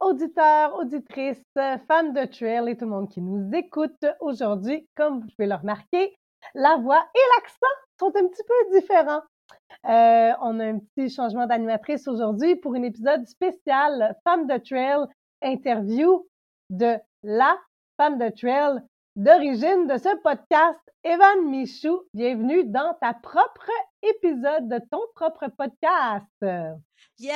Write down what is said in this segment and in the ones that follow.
auditeurs, auditrices, fans de trail et tout le monde qui nous écoute aujourd'hui. Comme vous pouvez le remarquer, la voix et l'accent sont un petit peu différents. Euh, on a un petit changement d'animatrice aujourd'hui pour un épisode spécial Femme de Trail interview de la femme de trail d'origine de ce podcast, Evan Michou. Bienvenue dans ta propre épisode de ton propre podcast. Yeah!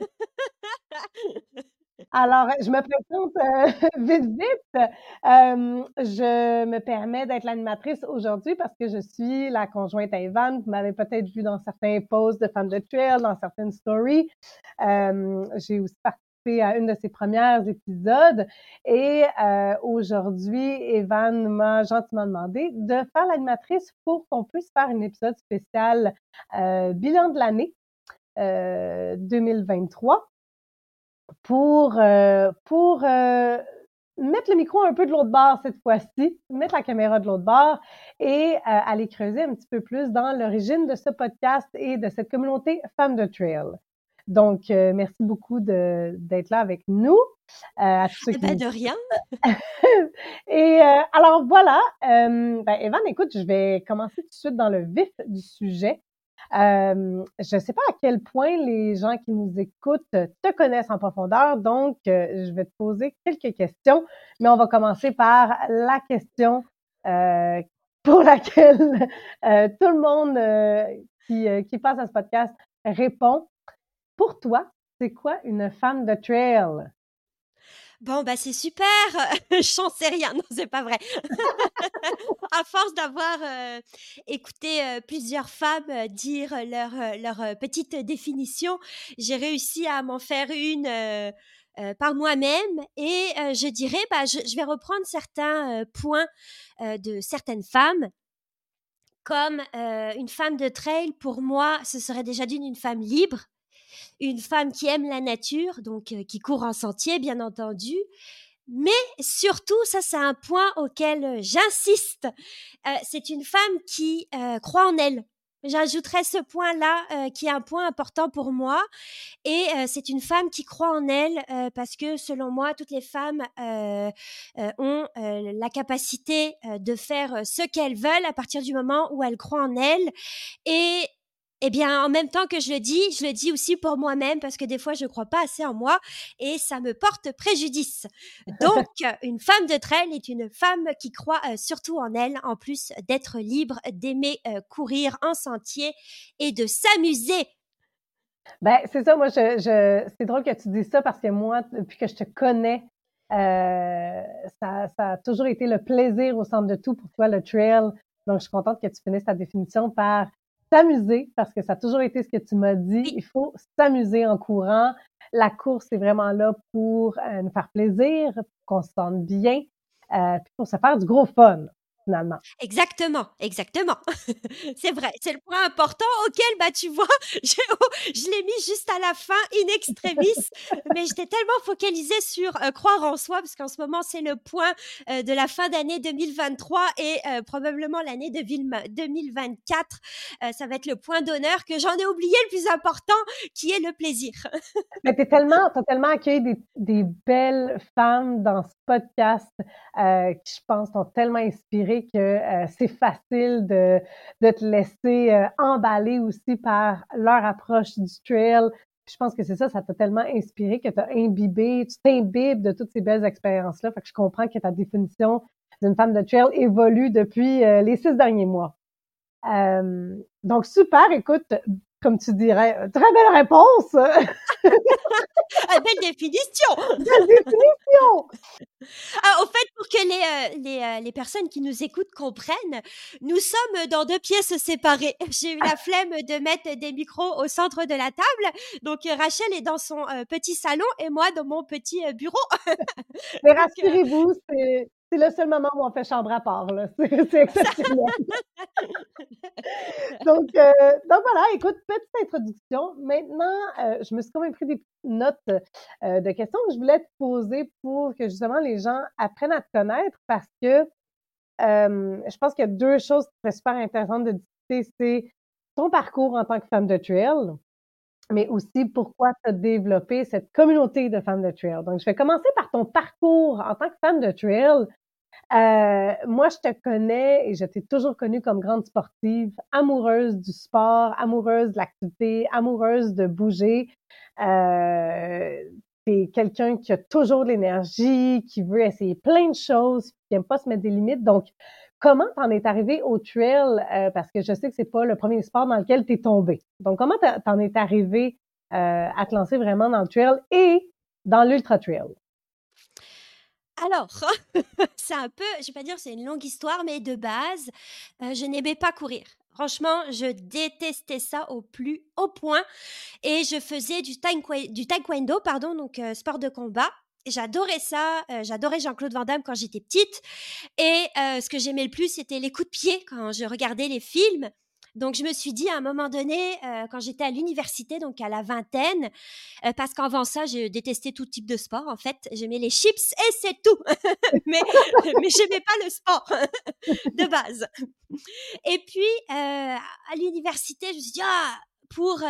Alors, je me présente euh, vite, vite. Euh, je me permets d'être l'animatrice aujourd'hui parce que je suis la conjointe à Evan. Vous m'avez peut-être vu dans certains posts de Femmes de Trail, dans certaines stories. Euh, j'ai aussi participé à une de ses premières épisodes. Et aujourd'hui, Evan m'a gentiment demandé de faire l'animatrice pour qu'on puisse faire un épisode spécial bilan de l'année. 2023 pour, euh, pour euh, mettre le micro un peu de l'autre bord cette fois-ci, mettre la caméra de l'autre bord et euh, aller creuser un petit peu plus dans l'origine de ce podcast et de cette communauté Femmes de Trail. Donc, merci beaucoup d'être là avec nous. à tous ceux eh ben, de rien. et alors voilà, ben, Evan, écoute, je vais commencer tout de suite dans le vif du sujet. Euh, je ne sais pas à quel point les gens qui nous écoutent te connaissent en profondeur, donc euh, je vais te poser quelques questions, mais on va commencer par la question euh, pour laquelle tout le monde qui, qui passe à ce podcast répond. Pour toi, c'est quoi une femme de trail? Bon, bah c'est super, j'en sais rien, non, c'est pas vrai. à force d'avoir écouté plusieurs femmes dire leur, leur petite définition, j'ai réussi à m'en faire une par moi-même et je dirais, bah, je, vais reprendre certains points de certaines femmes. Comme une femme de trail, pour moi, ce serait déjà d'une une femme libre, une femme qui aime la nature, donc euh, qui court en sentier, bien entendu. Mais surtout, ça c'est un point auquel euh, j'insiste, euh, c'est une femme qui croit en elle. J'ajouterais ce point-là qui est un point important pour moi. Et c'est une femme qui croit en elle parce que selon moi, toutes les femmes ont la capacité de faire ce qu'elles veulent à partir du moment où elles croient en elles. Et eh bien, en même temps que je le dis, je le dis aussi pour moi-même parce que des fois, je ne crois pas assez en moi et ça me porte préjudice. Donc, une femme de trail est une femme qui croit euh, surtout en elle, en plus d'être libre, d'aimer euh, courir en sentier et de s'amuser. Ben, c'est ça, moi, je, c'est drôle que tu dises ça parce que moi, depuis que je te connais, euh, ça, ça, a toujours été le plaisir au centre de tout pour toi, le trail. Donc, je suis contente que tu finisses ta définition par s'amuser, parce que ça a toujours été ce que tu m'as dit, il faut s'amuser en courant. La course est vraiment là pour euh, nous faire plaisir, pour qu'on se sente bien, euh, puis pour se faire du gros fun finalement. Exactement, exactement. c'est vrai, c'est le point important auquel, bah, tu vois, je, je l'ai mis juste à la fin, in extremis, mais j'étais tellement focalisée sur euh, croire en soi, parce qu'en ce moment, c'est le point euh, de la fin d'année 2023 et euh, probablement l'année de 2024. ça va être le point d'honneur que j'en ai oublié le plus important, qui est le plaisir. mais t'es tellement, t'as tellement accueilli des, des, belles femmes dans ce podcast qui, je pense, t'ont tellement inspiré que euh, c'est facile de, de, te laisser euh, emballer aussi par leur approche du trail. je pense que c'est ça, ça t'a tellement inspiré que tu as imbibé, tu t'imbibes de toutes ces belles expériences-là. Que je comprends que ta définition d'une femme de trail évolue depuis euh, les six derniers mois. donc, super, écoute, comme tu dirais, très belle réponse! Ah, belle définition! Belle définition! Ah, au fait, pour que les, les, les, personnes qui nous écoutent comprennent, nous sommes dans deux pièces séparées. J'ai eu la flemme de mettre des micros au centre de la table. Donc, Rachel est dans son petit salon et moi dans mon petit bureau. Mais rassurez-vous, c'est c'est le seul moment où on fait chambre à part. C'est exceptionnel. donc, euh, donc, voilà, écoute, petite introduction. Maintenant, euh, je me suis quand même pris des notes euh, de questions que je voulais te poser pour que justement les gens apprennent à te connaître parce que je pense qu'il y a deux choses qui seraient super intéressantes de discuter. C'est ton parcours en tant que femme de trail, mais aussi pourquoi tu as développé cette communauté de femmes de trail. Donc, je vais commencer par ton parcours en tant que femme de trail. Euh, moi, je te connais et je t'ai toujours connue comme grande sportive, amoureuse du sport, amoureuse de l'activité, amoureuse de bouger. Euh, t'es quelqu'un qui a toujours de l'énergie, qui veut essayer plein de choses, qui n'aime pas se mettre des limites. Donc, comment t'en es arrivé au trail? Euh, parce que je sais que c'est pas le premier sport dans lequel tu es tombé. Donc, comment t'en es arrivé euh, à te lancer vraiment dans le trail et dans l'ultra trail? Alors, c'est un peu, je vais pas dire c'est une longue histoire, mais de base, euh, je n'aimais pas courir. Franchement, je détestais ça au plus haut point et je faisais du, taekwondo, pardon, donc sport de combat. J'adorais ça, euh, j'adorais Jean-Claude Van Damme quand j'étais petite et ce que j'aimais le plus, c'était les coups de pied quand je regardais les films. Donc, je me suis dit à un moment donné, euh, quand j'étais à l'université, donc à la vingtaine, euh, parce qu'avant ça, j'ai détesté tout type de sport. En fait, j'aimais les chips et c'est tout. mais mais j'aimais pas le sport de base. Et puis, euh, à l'université, je me suis dit, ah, pour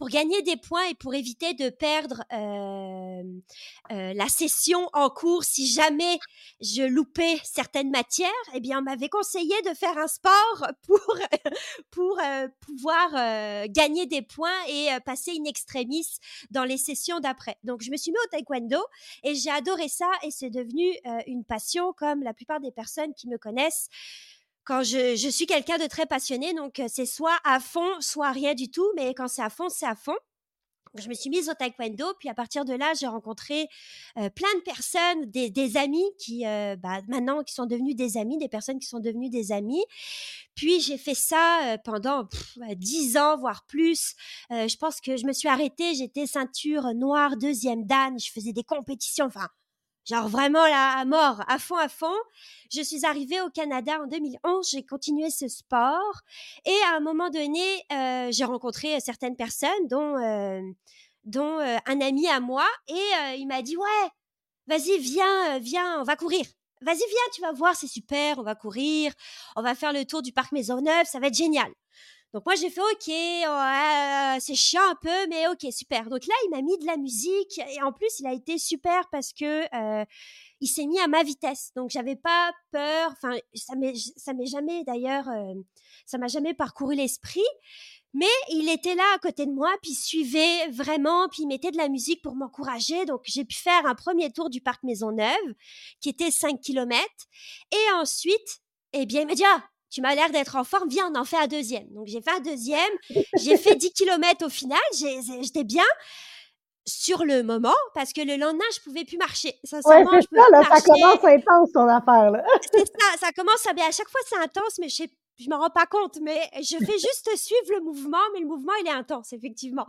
pour gagner des points et pour éviter de perdre la session en cours si jamais je loupais certaines matières, eh bien, on m'avait conseillé de faire un sport pour, pour pouvoir gagner des points et passer in extremis dans les sessions d'après. Donc, je me suis mis au taekwondo et j'ai adoré ça et c'est devenu une passion comme la plupart des personnes qui me connaissent quand je, suis quelqu'un de très passionné, donc c'est soit à fond, soit rien du tout, mais quand c'est à fond, c'est à fond. Je me suis mise au taekwondo, puis à partir de là, j'ai rencontré plein de personnes, des, amis qui, bah, maintenant, qui sont devenus des amis, des personnes qui sont devenues des amis. Puis j'ai fait ça pendant dix ans, voire plus. je pense que je me suis arrêtée, j'étais ceinture noire, deuxième dan, je faisais des compétitions, enfin, genre vraiment là, à mort, à fond, à fond. Je suis arrivée au Canada en 2011, j'ai continué ce sport et à un moment donné, euh, j'ai rencontré euh, certaines personnes, dont, euh, dont un ami à moi, et il m'a dit ouais, vas-y, viens, viens, on va courir. Vas-y, viens, tu vas voir, c'est super, on va courir, on va faire le tour du parc Maisonneuve, ça va être génial. Donc moi j'ai fait ok, c'est chiant un peu, mais ok super. Donc là il m'a mis de la musique et en plus il a été super parce que euh, il s'est mis à ma vitesse. Donc j'avais pas peur. Enfin ça m'est ça m'est jamais d'ailleurs euh, ça m'a jamais parcouru l'esprit. Mais il était là à côté de moi, puis il suivait vraiment, puis il mettait de la musique pour m'encourager. Donc j'ai pu faire un premier tour du parc Maisonneuve, qui était 5 km. Et ensuite, eh bien, il m'a dit, ah, tu m'as l'air d'être en forme, viens, on en fait un deuxième. Donc j'ai fait un deuxième, j'ai fait 10 km au final, j'étais bien sur le moment parce que le lendemain je pouvais plus marcher. Sincèrement, ouais, ça, là, ça commence intense ton affaire là. c'est ça, ça commence à bien. À chaque fois c'est intense, mais je sais je m'en rends pas compte, mais je fais juste suivre le mouvement, mais le mouvement, il est intense, effectivement.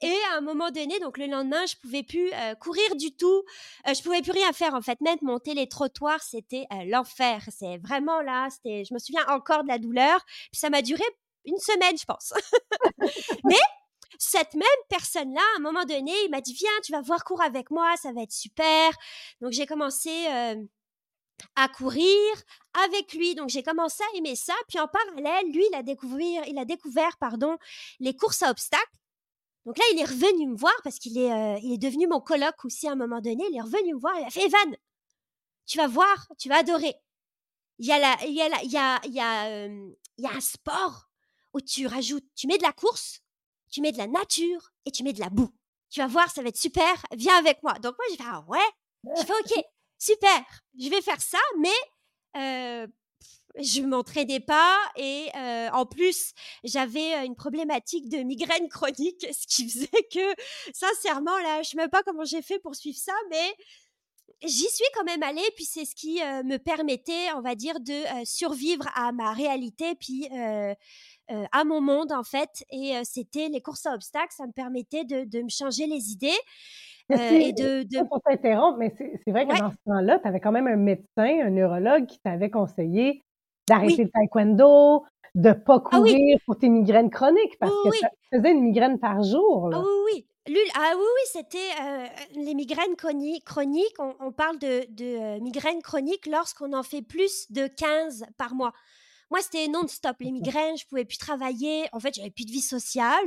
Et à un moment donné, donc le lendemain, je pouvais plus euh, courir du tout, euh, je pouvais plus rien faire en fait. Même monter les trottoirs, c'était euh, l'enfer. C'est vraiment là, c'était, je me souviens encore de la douleur. Puis ça m'a duré une semaine, je pense. mais cette même personne-là, à un moment donné, il m'a dit viens, tu vas voir cours avec moi, ça va être super. Donc j'ai commencé à courir avec lui. Donc j'ai commencé à aimer ça. Puis en parallèle, lui, il a découvert, il a découvert pardon, les courses à obstacles. Donc là, il est revenu me voir parce qu'il est, euh, est devenu mon coloc aussi à un moment donné. Il est revenu me voir. Il a fait Evan, tu vas voir, tu vas adorer. Il y a un sport où tu rajoutes, tu mets de la course, tu mets de la nature et tu mets de la boue. Tu vas voir, ça va être super. Viens avec moi. Donc moi, j'ai fait ah ouais? Je fais ok super, je vais faire ça, mais euh, je m'entraînais pas et euh, en plus j'avais euh, une problématique de migraine chronique, ce qui faisait que sincèrement là, je sais même pas comment j'ai fait pour suivre ça, mais j'y suis quand même allée, puis c'est ce qui me permettait, on va dire, de survivre à ma réalité, puis à mon monde en fait. Et c'était les courses à obstacles, ça me permettait de me changer les idées. Et de, de... Pour t'interrompre, mais c'est vrai que dans ce temps-là, tu avais quand même un médecin, un neurologue qui t'avait conseillé d'arrêter le taekwondo, de pas ah courir pour tes migraines chroniques, parce que tu faisais une migraine par jour. Là. oui, oui. ah oui, oui, c'était les migraines chroniques. On, on parle de, de migraines chroniques lorsqu'on en fait plus de 15 par mois. Moi, c'était non-stop. Les migraines, je pouvais plus travailler. En fait, j'avais plus de vie sociale.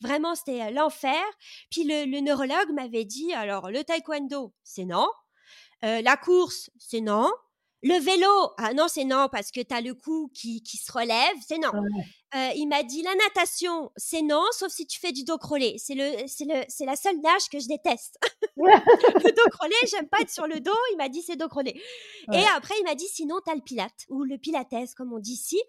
Vraiment, c'était l'enfer. Puis le, neurologue m'avait dit, alors, le taekwondo, c'est non. la course, c'est non. Le vélo, ah non, c'est non, parce que tu as le cou qui, qui se relève, c'est non. il m'a dit la natation, c'est non, sauf si tu fais du dos crawlé. C'est le, c'est le, c'est la seule nage que je déteste. le dos crawlé, j'aime pas être sur le dos. Il m'a dit c'est dos crawlé. Et après, il m'a dit sinon, tu as le pilate ou le pilates, comme on dit ici.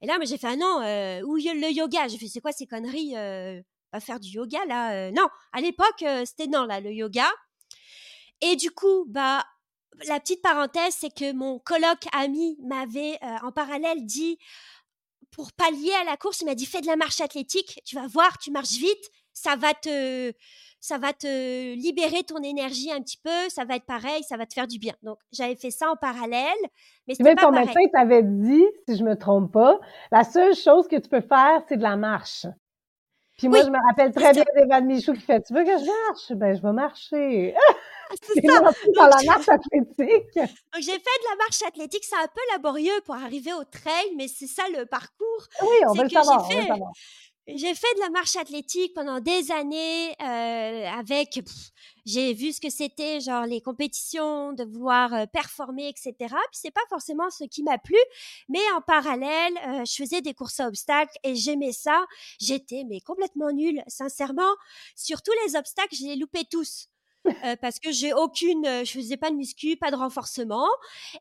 Et là, j'ai fait ah non, ou le yoga. J'ai fait c'est quoi ces conneries euh, Pas faire du yoga là Non, à l'époque, c'était non là, le yoga. Et du coup, bah la petite parenthèse, c'est que mon colloque ami m'avait euh, en parallèle dit, pour pallier à la course, il m'a dit fais de la marche athlétique, tu vas voir, tu marches vite, ça va te, ça va te libérer ton énergie un petit peu, ça va être pareil, ça va te faire du bien. Donc j'avais fait ça en parallèle, mais c'était pas ton médecin t'avait dit, si je me trompe pas, la seule chose que tu peux faire, c'est de la marche. Puis moi, je me rappelle très bien d'Evan Michou qui fait Tu veux que je marche? Ben, je vais marcher. c'est ça. dans la marche athlétique. Donc, j'ai fait de la marche athlétique. C'est un peu laborieux pour arriver au trail, mais c'est ça le parcours. Oui, on veut le savoir. J'ai fait de la marche athlétique pendant des années euh, avec. J'ai vu ce que c'était, genre les compétitions, de vouloir euh, performer, etc. Puis c'est pas forcément ce qui m'a plu, mais en parallèle, euh, je faisais des courses à obstacles et j'aimais ça. J'étais mais complètement nulle, sincèrement. Sur tous les obstacles, je les loupais tous. Euh, parce que j'ai aucune, euh, je faisais pas de muscu, pas de renforcement,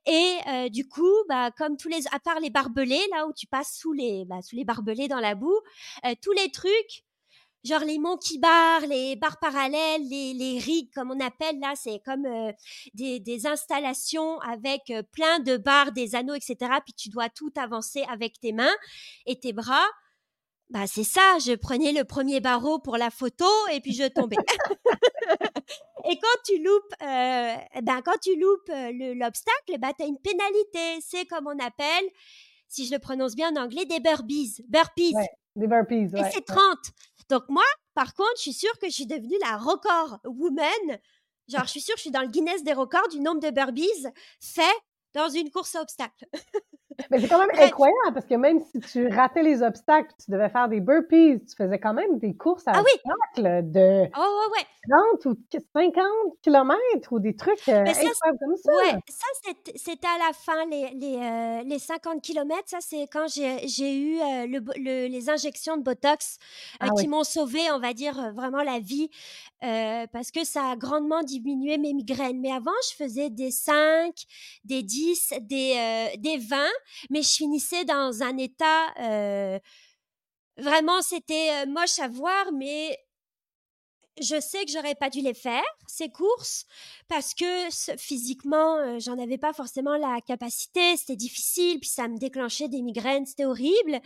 et euh, du coup, bah comme tous les, à part les barbelés là où tu passes sous les, bah, sous les barbelés dans la boue, tous les trucs, genre les monkey bars, les barres parallèles, les, les rigs comme on appelle là, c'est comme des, des, installations avec plein de barres, des anneaux, etc. Puis tu dois tout avancer avec tes mains et tes bras. Bah c'est ça, je prenais le premier barreau pour la photo et puis je tombais. tu loupes, euh, ben quand tu loupes euh, l'obstacle, ben tu as une pénalité. C'est comme on appelle, si je le prononce bien en anglais, des burpees. Burpees. des burpees. et c'est 30. Donc moi, par contre, je suis sûre que je suis devenue la record woman. Genre, je suis sûre que je suis dans le Guinness des records du nombre de burpees fait dans une course à obstacles. Mais c'est quand même incroyable parce que même si tu ratais les obstacles, tu devais faire des burpees, tu faisais quand même des courses à ah obstacles de oh, ouais, 30 ou 50 km ou des trucs euh, incroyables comme ça. Ouais, ça c'était à la fin, les, les, euh, les 50 km, ça c'est quand j'ai eu euh, le, les injections de Botox ah qui m'ont sauvé, on va dire, vraiment la vie parce que ça a grandement diminué mes migraines. Mais avant, je faisais des 5, des 10, des, des 20 mais je finissais dans un état euh, vraiment c'était euh, moche à voir, mais je sais que j'aurais pas dû les faire ces courses parce que physiquement euh, j'en avais pas forcément la capacité, c'était difficile, puis ça me déclenchait des migraines, c'était horrible,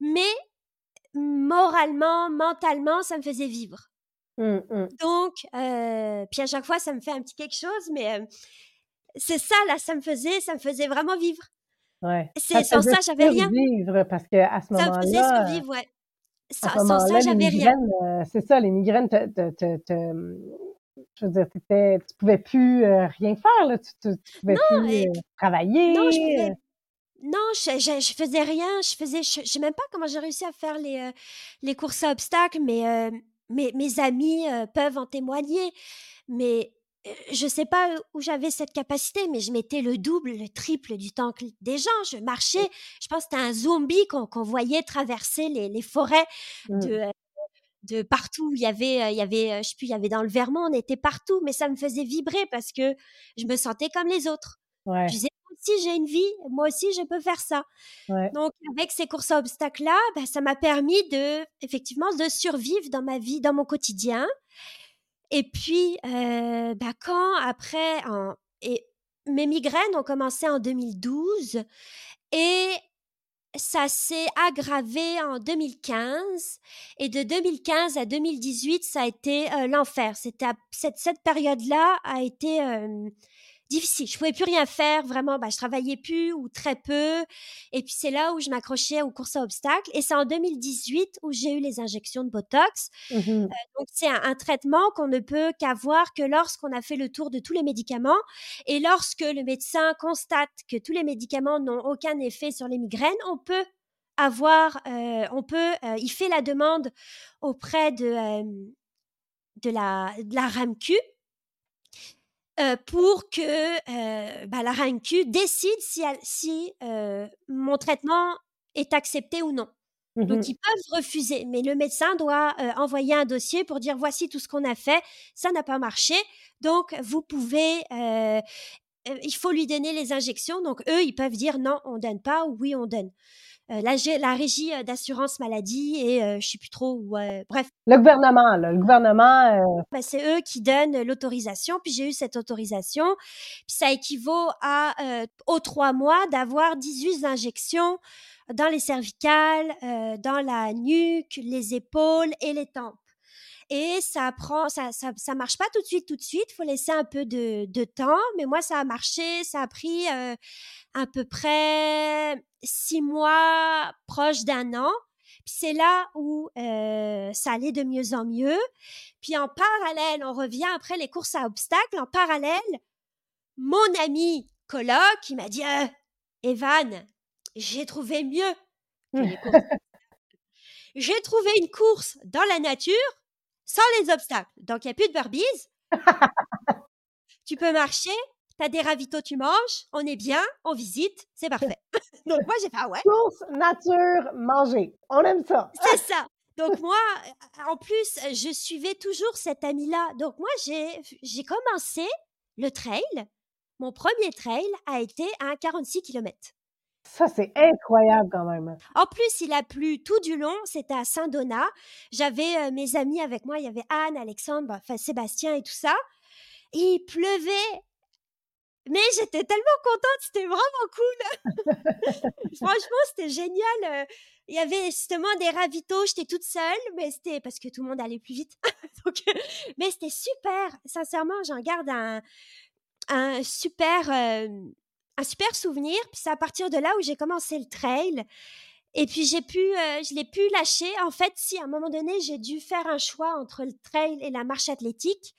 mais moralement, mentalement, ça me faisait vivre. Mmh, mmh. Donc, puis à chaque fois, ça me fait un petit quelque chose, mais c'est ça là, ça me faisait, ça me faisait vraiment vivre. Ouais. C'est sans ça, j'avais rien. parce qu'à ce moment-là. Ça faisait survivre, ouais. Sans, ça, j'avais rien. Euh, c'est ça, les migraines, te, te, te, je veux dire, tu pouvais plus euh, rien faire, là. Tu, tu, pouvais plus euh, travailler. Non, je pouvais. Non, je, je, faisais rien. Je faisais, je, sais même pas comment j'ai réussi à faire les, les courses à obstacles, mais mes, mes amis peuvent en témoigner. Mais je sais pas où j'avais cette capacité, mais je mettais le double, le triple du temps que des gens. Je marchais, je pense que c'était un zombie qu'on voyait traverser les, forêts mmh. de, de partout. Il y avait, il y avait, je sais plus, il y avait dans le Vermont, on était partout, mais ça me faisait vibrer parce que je me sentais comme les autres. Je disais, moi aussi j'ai une vie, moi aussi je peux faire ça. Donc avec ces courses à obstacles là, bah, ça m'a permis de, effectivement, de survivre dans ma vie, dans mon quotidien Et puis, heu, bah, quand après mes migraines ont commencé en 2012 et ça s'est aggravé en 2015 et de 2015 à 2018, ça a été, heu, l'enfer. Cette cette période-là a été, hem, difficile. Je pouvais plus rien faire, vraiment, bah, je travaillais plus ou très peu. Et puis c'est là où je m'accrochais aux courses à obstacles. Et c'est en 2018 où j'ai eu les injections de botox. Mmh Heu, donc c'est un un traitement qu'on ne peut qu'avoir que lorsqu'on a fait le tour de tous les médicaments. Et lorsque le médecin constate que tous les médicaments n'ont aucun effet sur les migraines, on peut avoir, heu, on peut, heu, il fait la demande auprès de, hem, de la de la RAMQ Heu, pour que, heu, bah, la décide si elle si, heu, mon traitement est accepté ou non. Donc Mmh ils peuvent refuser, mais le médecin doit, heu, envoyer un dossier pour dire: «Voici tout ce qu'on a fait, ça n'a pas marché, donc vous pouvez, il faut lui donner les injections». Donc eux, ils peuvent dire: «Non, on donne pas» ou «Oui, on donne». Heu, la la régie, heu, d'assurance maladie et heu, je sais plus trop où, bref, Le gouvernement, là, le gouvernement, bah, c'est eux qui donnent l'autorisation, puis j'ai eu cette autorisation. Puis ça équivaut à, aux 3 mois d'avoir 18 injections dans les cervicales, dans la nuque, les épaules et les tempes. Et ça prend ça ça ça marche pas tout de suite, tout de suite, faut laisser un peu de de temps, mais moi ça a marché, ça a pris, heu, à peu près 6 mois, proche d'un an. Puis c'est là où, heu, ça allait de mieux en mieux. Puis en parallèle, on revient après les courses à obstacles, en parallèle, mon ami coloc, il m'a dit: «Heu, Evan, j'ai trouvé mieux que les courses. J'ai trouvé une course dans la nature, sans les obstacles. Donc il y a plus de burpees, tu peux marcher, tu as des ravitaux, tu manges, on est bien, on visite, c'est parfait». Donc moi j'ai fait: «Ah ouais?» course, nature, manger. On aime ça. C'est ça. Donc moi, en plus, je suivais toujours cet ami-là. Donc moi, j'ai commencé le trail. Mon premier trail a été à 46 kilomètres. Ça, c'est incroyable quand même. En plus, il a plu tout du long. C'était à Saint-Donat. J'avais euh, mes amis avec moi. Il y avait Anne, Alexandre, Sébastien et tout ça. Il pleuvait. Mais j'étais tellement contente. C'était vraiment cool. Franchement, c'était génial. euh, Il y avait justement des ravitaux. J'étais toute seule, mais c'était parce que tout le monde allait plus vite. Donc, mais c'était super. Sincèrement, j'en garde un, un super, euh, un super souvenir. Puis c'est à partir de là où j'ai commencé le trail. Et puis j'ai pu, euh, je l'ai pu lâcher. En fait, si à un moment donné, j'ai dû faire un choix entre le trail et la marche athlétique.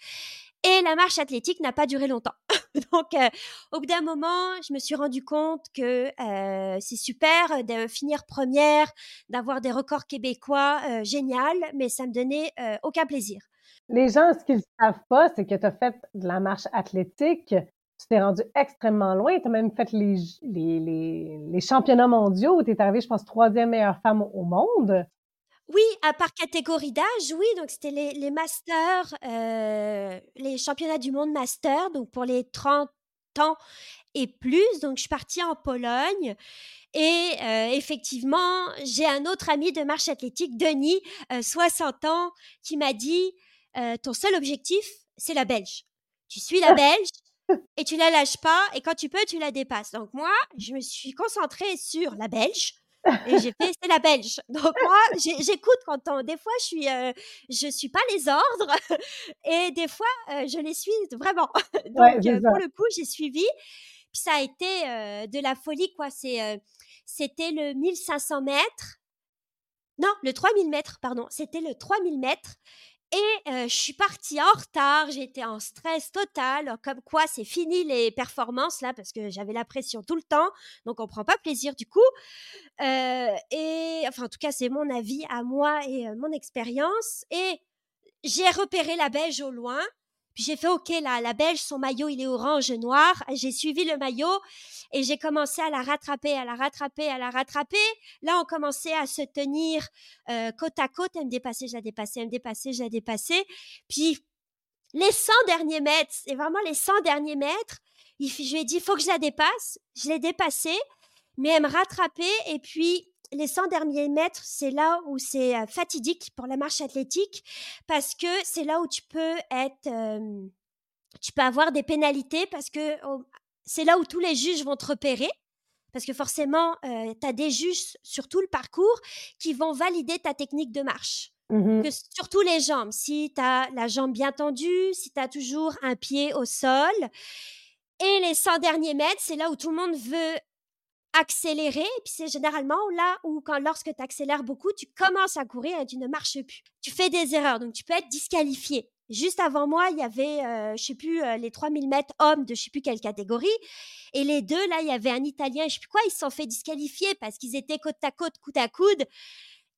Et la marche athlétique n'a pas duré longtemps. Donc, euh, au bout d'un moment, je me suis rendu compte que euh, c'est super de finir première, d'avoir des records québécois, génial, mais ça me donnait aucun plaisir. Les gens, ce qu'ils ne savent pas, c'est que tu as fait de la marche athlétique. Tu t'es rendu extrêmement loin. Tu as même fait les, les, les, les championnats mondiaux où tu es arrivée, je pense, troisième meilleure femme au monde. Oui, à part catégorie d'âge, oui, donc c'était les, les masters, euh, les championnats du monde master, donc pour les 30 ans et plus. Donc je suis partie en Pologne et euh, effectivement, j'ai un autre ami de marche athlétique, Denis, euh, 60 ans, qui m'a dit, euh, ton seul objectif, c'est la Belge. Tu suis la Belge et tu la lâches pas et quand tu peux, tu la dépasses. Donc moi, je me suis concentrée sur la Belge. Et j'ai fait, c'est la belge. Donc moi, j'écoute quand on, des fois, je suis, euh, je suis pas les ordres et des fois, euh, je les suis vraiment. Donc euh, pour le coup, j'ai suivi. Puis ça a été de la folie, quoi. C'est, c'était le 1500 mètres. Non, le 3000 mètres, pardon. C'était le 3000 mètres. Et euh, je suis partie en retard, j'étais en stress total, comme quoi c'est fini les performances là, parce que j'avais la pression tout le temps, donc on prend pas plaisir du coup. Euh, et enfin, en tout cas, c'est mon avis à moi et mon expérience. Et j'ai repéré la Belge au loin. Puis j'ai fait, OK, là, la Belge, son maillot, il est orange, noir. J'ai suivi le maillot et j'ai commencé à la rattraper, à la rattraper, à la rattraper. Là, on commençait à se tenir euh, côte à côte. Elle me dépassait, je la dépassais, elle me dépassait, je la dépassais. Puis les 100 derniers mètres, c'est vraiment les 100 derniers mètres. Il, je lui ai dit, faut que je la dépasse. Je l'ai dépassée mais elle me rattrapait et puis les 100 derniers mètres, c'est là où c'est fatidique pour la marche athlétique parce que c'est là où tu peux être, tu peux avoir des pénalités parce que c'est là où tous les juges vont te repérer. Parce que forcément, tu as des juges sur tout le parcours qui vont valider ta technique de marche. Mmh que sur tous les jambes, si tu as la jambe bien tendue, si tu as toujours un pied au sol. Et les 100 derniers mètres, c'est là où tout le monde veut accélérer. Et puis c'est généralement là où, quand, lorsque tu accélères beaucoup, tu commences à courir et tu ne marches plus. Tu fais des erreurs, donc tu peux être disqualifié. Juste avant moi, il y avait, euh, je sais plus, euh, les 3000 mètres hommes de je sais plus quelle catégorie. Et les deux, là, il y avait un Italien, je sais plus quoi, ils se sont fait disqualifier parce qu'ils étaient côte à côte, coude à coude.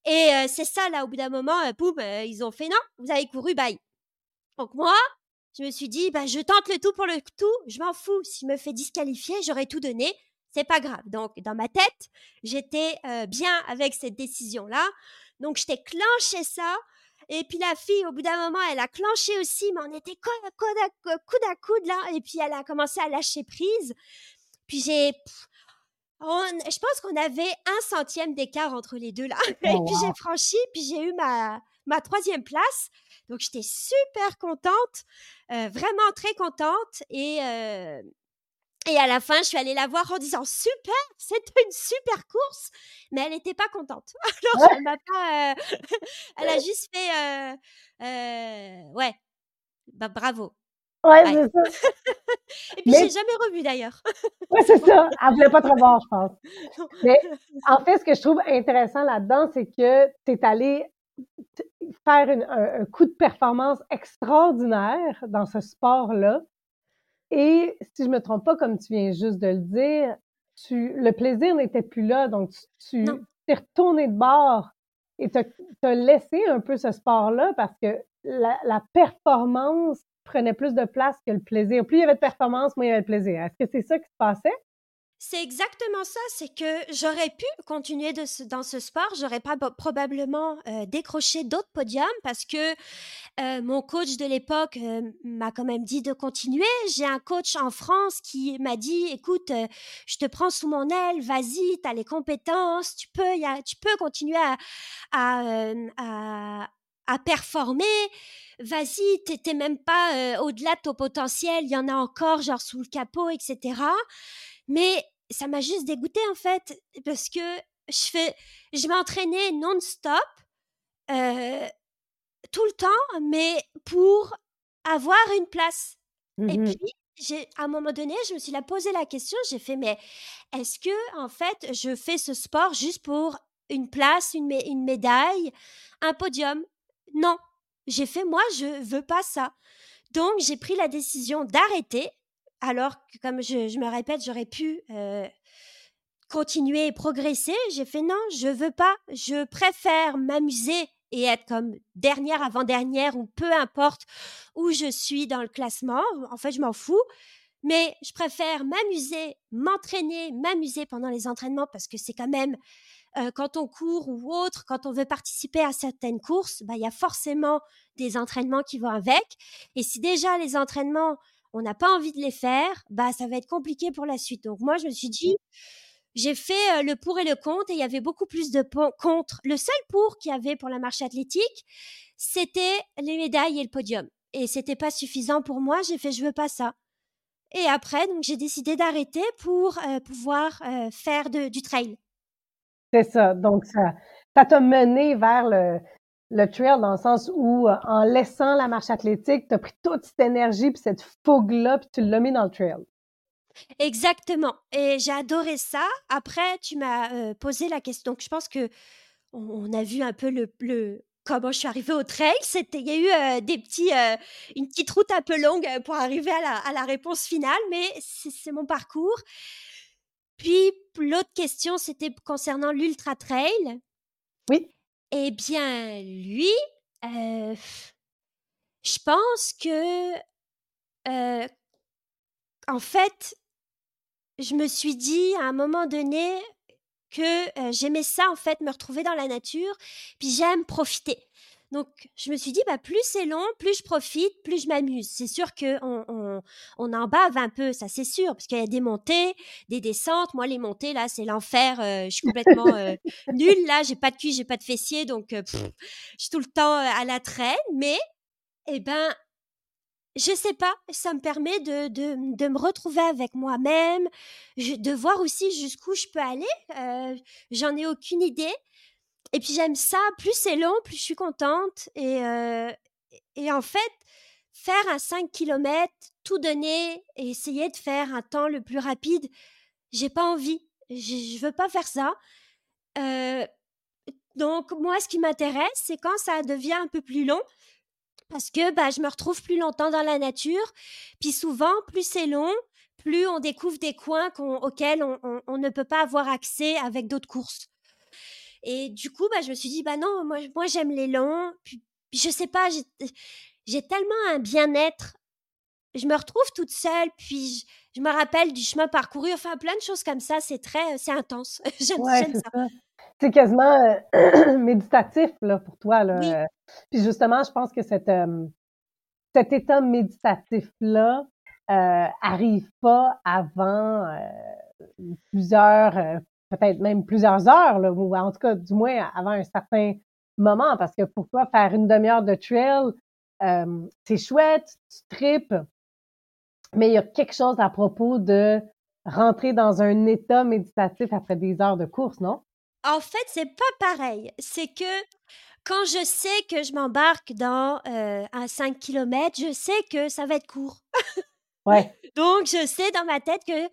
Et euh, c'est ça, là, au bout d'un moment, boum, ils ont fait non, vous avez couru, bye. Donc moi, je me suis dit, bah, je tente le tout pour le tout, je m'en fous. Si je me fais disqualifier, j'aurais tout donné c'est pas grave. Donc, dans ma tête, j'étais bien avec cette décision-là. Donc, je t'ai clenché ça. Et puis la fille, au bout d'un moment, elle a clenché aussi, mais on était coude à coude, à coude là. Et puis elle a commencé à lâcher prise. Puis j'ai, je pense qu'on avait un centième d'écart entre les deux là. et Oh puis j'ai franchi, puis j'ai eu ma ma troisième place. Donc j'étais super contente, vraiment très contente. Et et à la fin, je suis allée la voir en disant super, c'était une super course, mais elle n'était pas contente. Alors Ouais. elle m'a pas, euh, elle a juste fait, euh, euh, ouais, bah bravo. Ouais, Ouais. c'est ça. Et puis Mais j'ai jamais revu d'ailleurs. ouais, c'est ça. Elle voulait pas te revoir, je pense. Non. Mais en fait, ce que je trouve intéressant là-dedans, c'est que tu es allé faire une un un coup de performance extraordinaire dans ce sport-là et si je me trompe pas, comme tu viens juste de le dire, tu le plaisir n'était plus là, donc tu t'es retournée de bord et tu as laissé un peu ce sport-là parce que la la performance prenait plus de place que le plaisir. Plus il y avait de performance, moins il y avait de plaisir. Est-ce que c'est ça qui se passait? C'est exactement ça, c'est que j'aurais pu continuer de ce dans ce sport, j'aurais pas probablement, heu, décroché d'autres podiums parce que, heu, mon coach de l'époque, heu, m'a quand même dit de continuer. J'ai un coach en France qui m'a dit: «Écoute, heu, je te prends sous mon aile, vas-y, tu as les compétences, tu peux y a tu peux continuer à à, hem, à à performer. Vas-y, tu étais même pas, heu, au-delà de ton potentiel, il y en a encore genre sous le capot et cetera». Mais ça m'a juste dégoûtée en fait, parce que je fais je m'entraînais non-stop, heu, tout le temps, mais pour avoir une place. Et Mmh puis, à un moment donné, je me suis là posé la question, j'ai fait: «Mais est-ce que en fait, je fais ce sport juste pour une place, une mé une médaille, un podium?» non, j'ai fait: «Moi, je veux pas ça». Donc j'ai pris la décision d'arrêter, alors que comme je me répète, j'aurais pu, heu, continuer et progresser. J'ai fait: «Non, je veux pas, je préfère m'amuser et être comme dernière, avant-dernière ou peu importe où je suis dans le classement. En fait, je m'en fous, mais je préfère m'amuser, m'entraîner, m'amuser pendant les entraînements parce que c'est quand même, heu, quand on court ou autre, quand on veut participer à certaines courses, bah, il y a forcément des entraînements qui vont avec et si déjà les entraînements, on n'a pas envie de les faire, bah, ça va être compliqué pour la suite. Donc moi, je me suis dit j'ai fait, le pour et le contre et il y avait beaucoup plus de contre. Le seul pour qu'il y avait pour la marche athlétique, c'était les médailles et le podium et c'était pas suffisant pour moi. J'ai fait: «Je veux pas ça» et après donc j'ai décidé d'arrêter pour, pouvoir, faire de du trail. C'est ça, donc ça ça t'a menée vers le le trail dans le sens où, heu, en laissant la marche athlétique, tu as pris toute cette énergie puis cette fougue-là, puis tu l'as mis dans le trail. Exactement et j'ai adoré ça. Après tu m'as, heu, posé la question donc je pense qu'on on a vu un peu le le comment je suis arrivée au trail. C'était il y a eu, heu, des petits, une petite route un peu longue, pour arriver à la à la réponse finale, mais c'est c'est mon parcours. Puis l'autre question, c'était concernant l'ultra trail. Oui. Et bien lui, heu, je pense que, heu, en fait, je me suis dit à un moment donné que, heu, j'aimais ça en fait, me retrouver dans la nature, puis j'aime profiter. Donc, je me suis dit, bah, plus c'est long, plus je profite, plus je m'amuse. C'est sûr qu'on on, on en bave un peu, ça c'est sûr, parce qu'il y a des montées, des descentes. Moi, les montées, là, c'est l'enfer. Euh, je suis complètement euh, nulle. Là, j'ai pas de cuisse, j'ai pas de fessiers, donc euh, je suis tout le temps à la traîne. Mais, eh ben, je sais pas, ça me permet de, de, de me retrouver avec moi-même, de voir aussi jusqu'où je peux aller. J'en ai aucune idée. Et puis j'aime ça, plus c'est long, plus je suis contente. Et, euh, et en fait, faire un 5 km, tout donner et essayer de faire un temps le plus rapide, j'ai pas envie. Je, veux pas faire ça. Euh, donc moi, ce qui m'intéresse, c'est quand ça devient un peu plus long. Parce que bah, je me retrouve plus longtemps dans la nature. Puis souvent, plus c'est long, plus on découvre des coins auxquels on, ne peut pas avoir accès avec d'autres courses. Et du coup, bah, je me suis dit, bah non, moi, moi j'aime les longs. Puis, je sais pas, j'ai tellement un bien-être. Je me retrouve toute seule, puis je, me rappelle du chemin parcouru, enfin plein de choses comme ça. C'est très, c'est intense. j'aime ça. C'est quasiment euh, méditatif là, pour toi. Là. Puis justement, je pense que cette, euh, cet état méditatif-là euh, arrive pas avant plusieurs peut-être même plusieurs heures, ou en tout cas, du moins avant un certain moment, parce que pour toi, faire une demi-heure de trail, euh, c'est chouette, tu tripes, mais il y a quelque chose à propos de rentrer dans un état méditatif après des heures de course, non? En fait, c'est pas pareil. C'est que quand je sais que je m'embarque dans euh, un 5 km, je sais que ça va être court. ouais. Donc, je sais dans ma tête que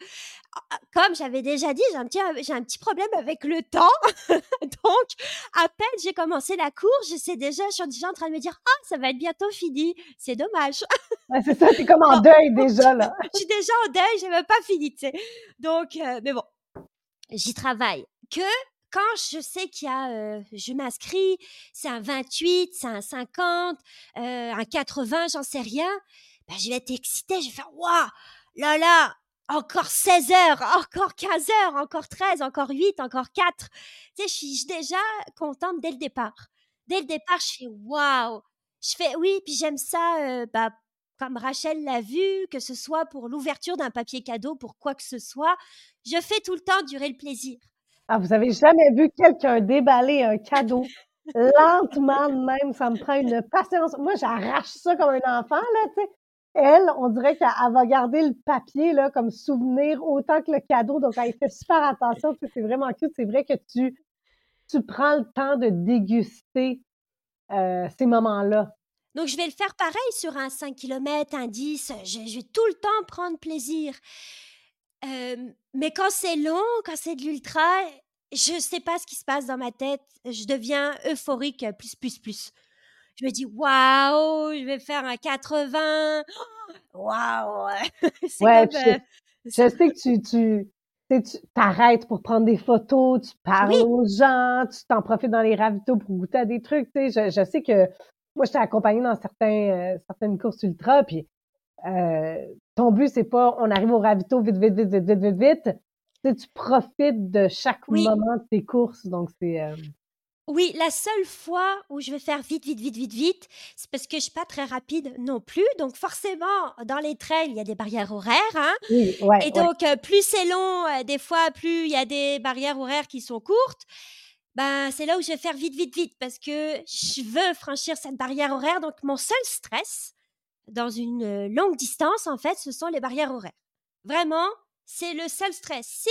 comme j'avais déjà dit, j'ai un, petit, j'ai un petit problème avec le temps. Donc, à peine j'ai commencé la course, je sais déjà, je suis déjà en train de me dire, ah, ça va être bientôt fini. C'est dommage. c'est ça, c'est comme en deuil déjà, là. je suis déjà en deuil, j'ai même pas fini, tu sais. Donc, euh, mais bon, j'y travaille. Que quand je sais qu'il y a, euh, je m'inscris, c'est un 28, c'est un 50, euh, un 80, j'en sais rien, ben, je vais être excitée, je vais faire, waouh, là là, encore 16 heures, encore 15 heures, encore 13, encore 8, encore 4. Tu sais, je suis déjà contente dès le départ. Dès le départ, je fais waouh. Je fais oui, puis j'aime ça, euh, bah, comme Rachel l'a vu, que ce soit pour l'ouverture d'un papier cadeau, pour quoi que ce soit. Je fais tout le temps durer le plaisir. Ah, vous avez jamais vu quelqu'un déballer un cadeau lentement même, ça me prend une patience. Moi, j'arrache ça comme un enfant, là, tu sais elle, on dirait qu'elle va garder le papier là, comme souvenir autant que le cadeau. Donc, elle fait super attention. C'est vraiment cute. C'est vrai que tu, tu prends le temps de déguster euh, ces moments-là. Donc, je vais le faire pareil sur un 5 km, un 10. Je, vais tout le temps prendre plaisir. Euh, mais quand c'est long, quand c'est de l'ultra, je ne sais pas ce qui se passe dans ma tête. Je deviens euphorique plus, plus, plus je me dis waouh, je vais faire un 80. Waouh! ouais, comme, euh, je, sais que tu, tu, tu t'arrêtes pour prendre des photos, tu parles aux gens, tu t'en profites dans les ravitaux pour goûter à des trucs. Tu sais, je, je sais que moi, je t'ai accompagné dans certains, euh, certaines courses ultra, puis euh, ton but, c'est pas on arrive au ravito vite, vite, vite, vite, vite, vite, vite. Tu, sais, tu profites de chaque moment de tes courses, donc c'est... Euh, oui, la seule fois où je vais faire vite, vite, vite, vite, vite, c'est parce que je suis pas très rapide non plus. Donc forcément, dans les trails, il y a des barrières horaires. Hein. Oui, ouais, et donc, euh, plus c'est long, euh, des fois, plus il y a des barrières horaires qui sont courtes. Ben, c'est là où je vais faire vite, vite, vite, parce que je veux franchir cette barrière horaire. Donc, mon seul stress dans une euh, longue distance, en fait, ce sont les barrières horaires. Vraiment, c'est le seul stress. Si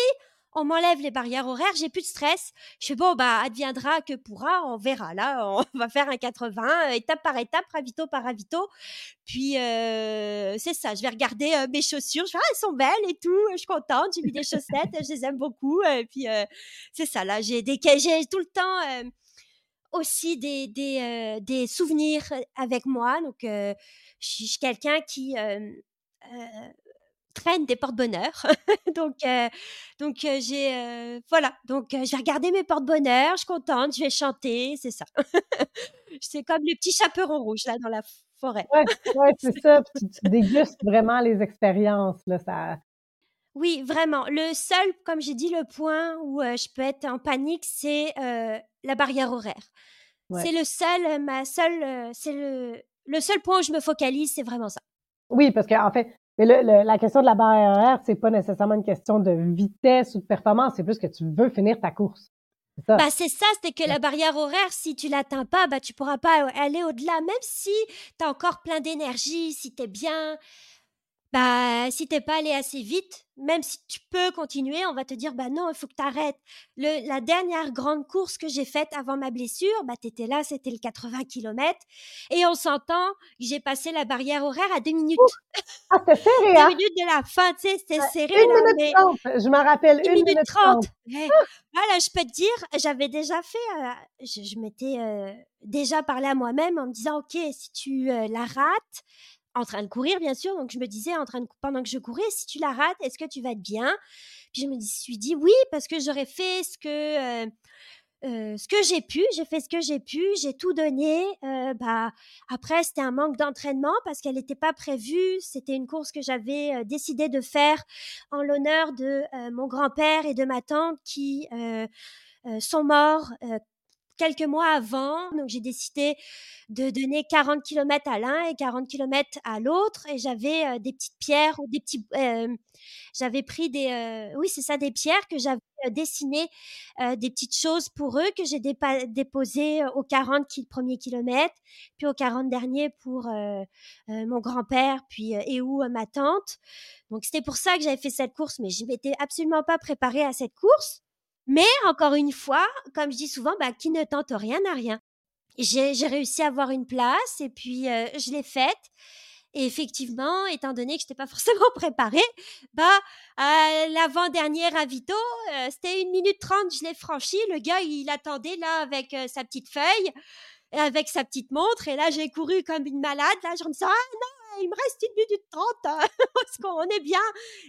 on m'enlève les barrières horaires, j'ai plus de stress. Je fais bon, bah, adviendra que pourra, on verra. Là, on va faire un 80, euh, étape par étape, ravito par ravito. Puis, euh, c'est ça, je vais regarder euh, mes chaussures. Je fais, ah, elles sont belles et tout, je suis contente, j'ai mis des chaussettes, je les aime beaucoup. Et puis, c'est ça, là, j'ai des, j'ai tout le temps aussi des, des, des, souvenirs avec moi. Donc, je suis quelqu'un qui traîne des porte-bonheur. donc, euh, donc euh, j'ai euh, voilà. Donc, je vais regarder mes porte-bonheur. Je suis contente. Je vais chanter. C'est ça. c'est comme les petits chaperons rouges là dans la forêt. ouais, ouais c'est ça. Tu, dégustes vraiment les expériences là. Ça. Oui, vraiment. Le seul, comme j'ai dit, le point où je peux être en panique, c'est la barrière horaire. C'est le seul, ma seule, c'est le, le seul point où je me focalise, c'est vraiment ça. Oui, parce qu'en fait, mais la question de la barrière horaire, c'est pas nécessairement une question de vitesse ou de performance, c'est plus que tu veux finir ta course. C'est ça. Bah c'est ça, c'est que la barrière horaire, si tu l'atteins pas, bah tu pourras pas aller au-delà, même si tu as encore plein d'énergie, si tu es bien, bah, si t'es pas allé assez vite, même si tu peux continuer, on va te dire, bah non, il faut que tu arrêtes. la dernière grande course que j'ai faite avant ma blessure, bah étais là, c'était le 80 km. Et on s'entend j'ai passé la barrière horaire à deux minutes. Ah, c'était serré, Deux hein? minutes de la fin, tu sais, c'était serré. Une minute trente, je me rappelle, une, minute trente. Voilà, je peux te dire, j'avais déjà fait, euh, je, m'étais euh, déjà parlé à moi-même en me disant, ok, si tu euh, la rates, en train de courir, bien sûr. Donc, je me disais, en train de, pendant que je courais, si tu la rates, est-ce que tu vas être bien? Puis, je me suis dit oui, parce que j'aurais fait ce que. Euh, euh, ce que j'ai pu, j'ai fait ce que j'ai pu, j'ai tout donné. Euh, bah après c'était un manque d'entraînement parce qu'elle n'était pas prévue. C'était une course que j'avais décidé de faire en l'honneur de mon grand-père et de ma tante qui sont morts quelques mois avant. Donc, j'ai décidé de donner 40 km à l'un et 40 km à l'autre. Et j'avais euh, des petites pierres ou des petits. Euh, j'avais pris des. Euh, oui, c'est ça, des pierres que j'avais dessinées, des petites choses pour eux que j'ai déposées aux 40 premiers kilomètres, puis aux 40 derniers pour mon grand-père, puis et où ma tante. Donc, c'était pour ça que j'avais fait cette course, mais je m'étais absolument pas préparée à cette course. Mais encore une fois, comme je dis souvent, bah, qui ne tente rien n'a rien. J'ai réussi à avoir une place et puis euh, je l'ai faite. Et effectivement, étant donné que je n'étais pas forcément préparée, bah, l'avant-dernier ravito, euh, c'était une minute trente, je l'ai franchi. Le gars, il attendait là avec euh, sa petite feuille, avec sa petite montre. Et là, j'ai couru comme une malade. Là, je me disais, ah non, il me reste une minute trente, hein, parce qu'on est bien.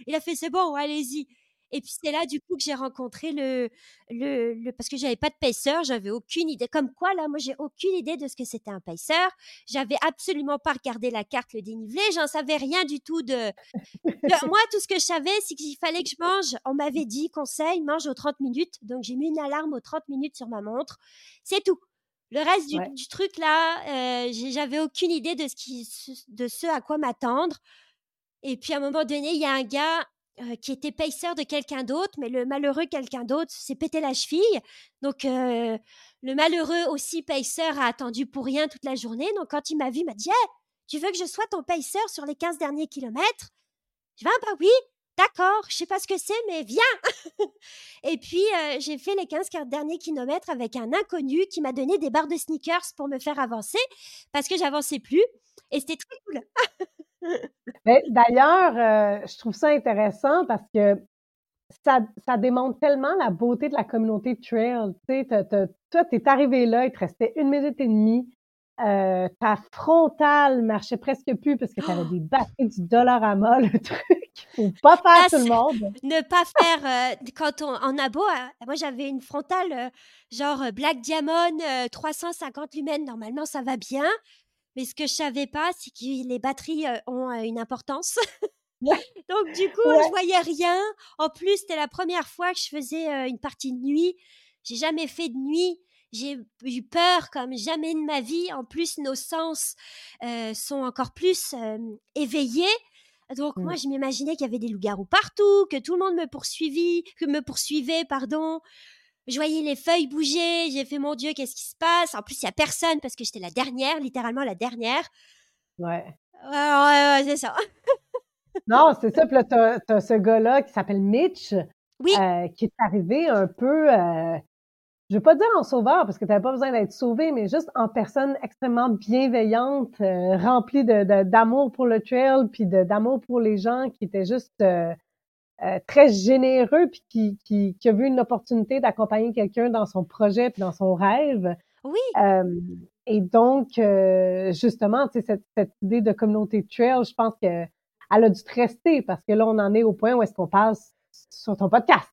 Il a fait, c'est bon, allez-y. Et puis c'est là du coup que j'ai rencontré le, le, le parce que j'avais pas de pacer, j'avais aucune idée. Comme quoi là, moi j'ai aucune idée de ce que c'était un pacer. J'avais absolument pas regardé la carte, le dénivelé, j'en savais rien du tout de. moi tout ce que je savais, c'est qu'il fallait que je mange. On m'avait dit conseil, mange aux 30 minutes, donc j'ai mis une alarme aux 30 minutes sur ma montre. C'est tout. Le reste du, du truc là, euh, j'avais aucune idée de ce qui, de ce à quoi m'attendre. Et puis à un moment donné, il y a un gars euh, qui était pacer de quelqu'un d'autre, mais le malheureux quelqu'un d'autre s'est pété la cheville. Donc, euh, le malheureux aussi pacer a attendu pour rien toute la journée. Donc, quand il m'a vu, il m'a dit Tu veux que je sois ton pacer sur les 15 derniers kilomètres? Je vais, ah, bah oui, d'accord, je sais pas ce que c'est, mais viens Et puis, euh, j'ai fait les 15 derniers kilomètres avec un inconnu qui m'a donné des barres de sneakers pour me faire avancer parce que j'avançais plus. Et c'était très cool. D'ailleurs, euh, je trouve ça intéressant parce que ça, ça, démontre tellement la beauté de la communauté trail. Tu sais, toi, tu es arrivé là, il te restait une minute et demie. Euh, ta frontale marchait presque plus parce que tu avais des batteries du dollar à mort, le truc. Faut pas faire ah, tout le monde. Ne pas faire, euh, quand on, en a beau, moi j'avais une frontale genre Black Diamond, 350 lumens, normalement ça va bien. Mais ce que je savais pas, c'est que les batteries ont une importance. Donc du coup, je voyais rien. En plus, c'était la première fois que je faisais une partie de nuit. J'ai jamais fait de nuit. J'ai eu peur comme jamais de ma vie. En plus, nos sens sont encore plus éveillés. Donc moi, je m'imaginais qu'il y avait des loups-garous partout, que tout le monde me poursuivit, que me poursuivait, pardon je voyais les feuilles bouger, j'ai fait mon Dieu, qu'est-ce qui se passe? En plus, il y a personne parce que j'étais la dernière, littéralement la dernière. Ouais. Ouais, ouais, c'est ça. non, c'est ça. Puis là, t'as, as ce gars-là qui s'appelle Mitch, oui. Euh, qui est arrivé un peu, euh, je veux pas dire en sauveur parce que tu n'avais pas besoin d'être sauvé, mais juste en personne extrêmement bienveillante, euh, remplie de, d'amour pour le trail, puis d'amour pour les gens, qui était juste euh, très généreux puis qui, qui, qui, a vu une opportunité d'accompagner quelqu'un dans son projet puis dans son rêve. Oui. Euh, et donc, euh, justement, cette, cette idée de communauté trail, je pense qu'elle a dû te rester parce que là, on en est au point où est-ce qu'on passe sur ton podcast.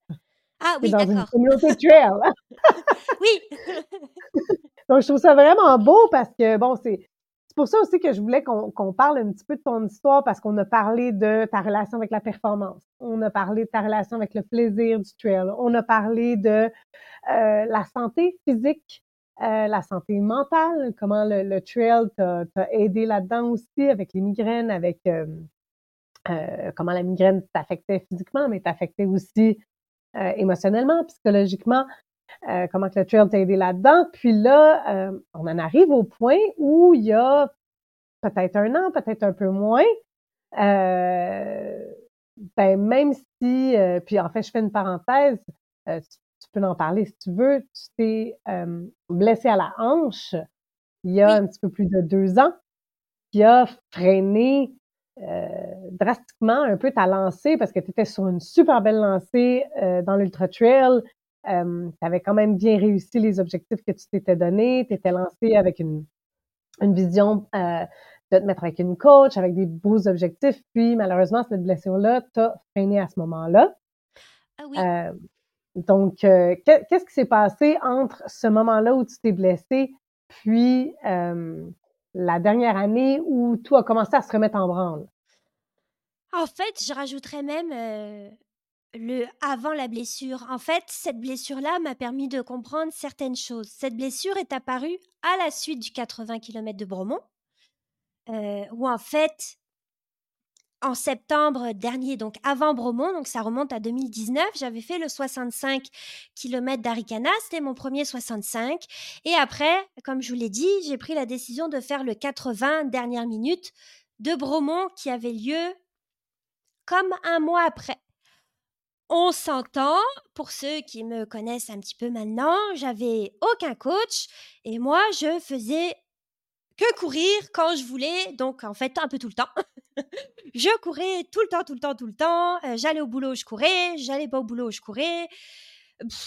Ah oui, d'accord. Dans une communauté trail. oui. donc, je trouve ça vraiment beau parce que, bon, c'est c'est pour ça aussi que je voulais qu'on parle un petit peu de ton histoire parce qu'on a parlé de ta relation avec la performance, on a parlé de ta relation avec le plaisir du trail, on a parlé de euh, la santé physique euh, la santé mentale, comment le, le trail t'a aidé là-dedans aussi avec les migraines, avec euh, euh, comment la migraine t'affectait physiquement, mais t'affectait aussi émotionnellement, psychologiquement, comment que le trail t'a aidé là-dedans? Puis là, on en arrive au point où il y a peut-être un an, peut-être un peu moins, ben même si, puis en fait, je fais une parenthèse, tu peux en parler si tu veux, tu t'es euh, blessé à la hanche il y a un petit peu plus de deux ans, qui a freiné euh, drastiquement un peu ta lancée parce que tu étais sur une super belle lancée euh, dans l'Ultra Trail. Tu avais quand même bien réussi les objectifs que tu t'étais donnés. Tu étais lancé avec une, une vision de te mettre avec une coach, avec des beaux objectifs. Puis malheureusement, cette blessure-là t'a freiné à ce moment-là. Ah oui. Donc, euh, qu'est-ce qui s'est passé entre ce moment-là où tu t'es blessé, puis euh, la dernière année où tout a commencé à se remettre en branle? En fait, je rajouterais même euh, le avant la blessure. En fait, cette blessure-là m'a permis de comprendre certaines choses. Cette blessure est apparue à la suite du 80 km de Bromont, où en fait, en septembre dernier, donc avant Bromont, donc ça remonte à 2019, j'avais fait le 65 km d'Aricana, c'était mon premier 65. Et après, comme je vous l'ai dit, j'ai pris la décision de faire le 80 dernière minute de Bromont qui avait lieu comme un mois après. On s'entend, pour ceux qui me connaissent un petit peu maintenant, j'avais aucun coach et moi je faisais que courir quand je voulais, donc en fait un peu tout le temps. je courais tout le temps, tout le temps, tout le temps. Euh, j'allais au boulot, je courais. J'allais pas au boulot, je courais.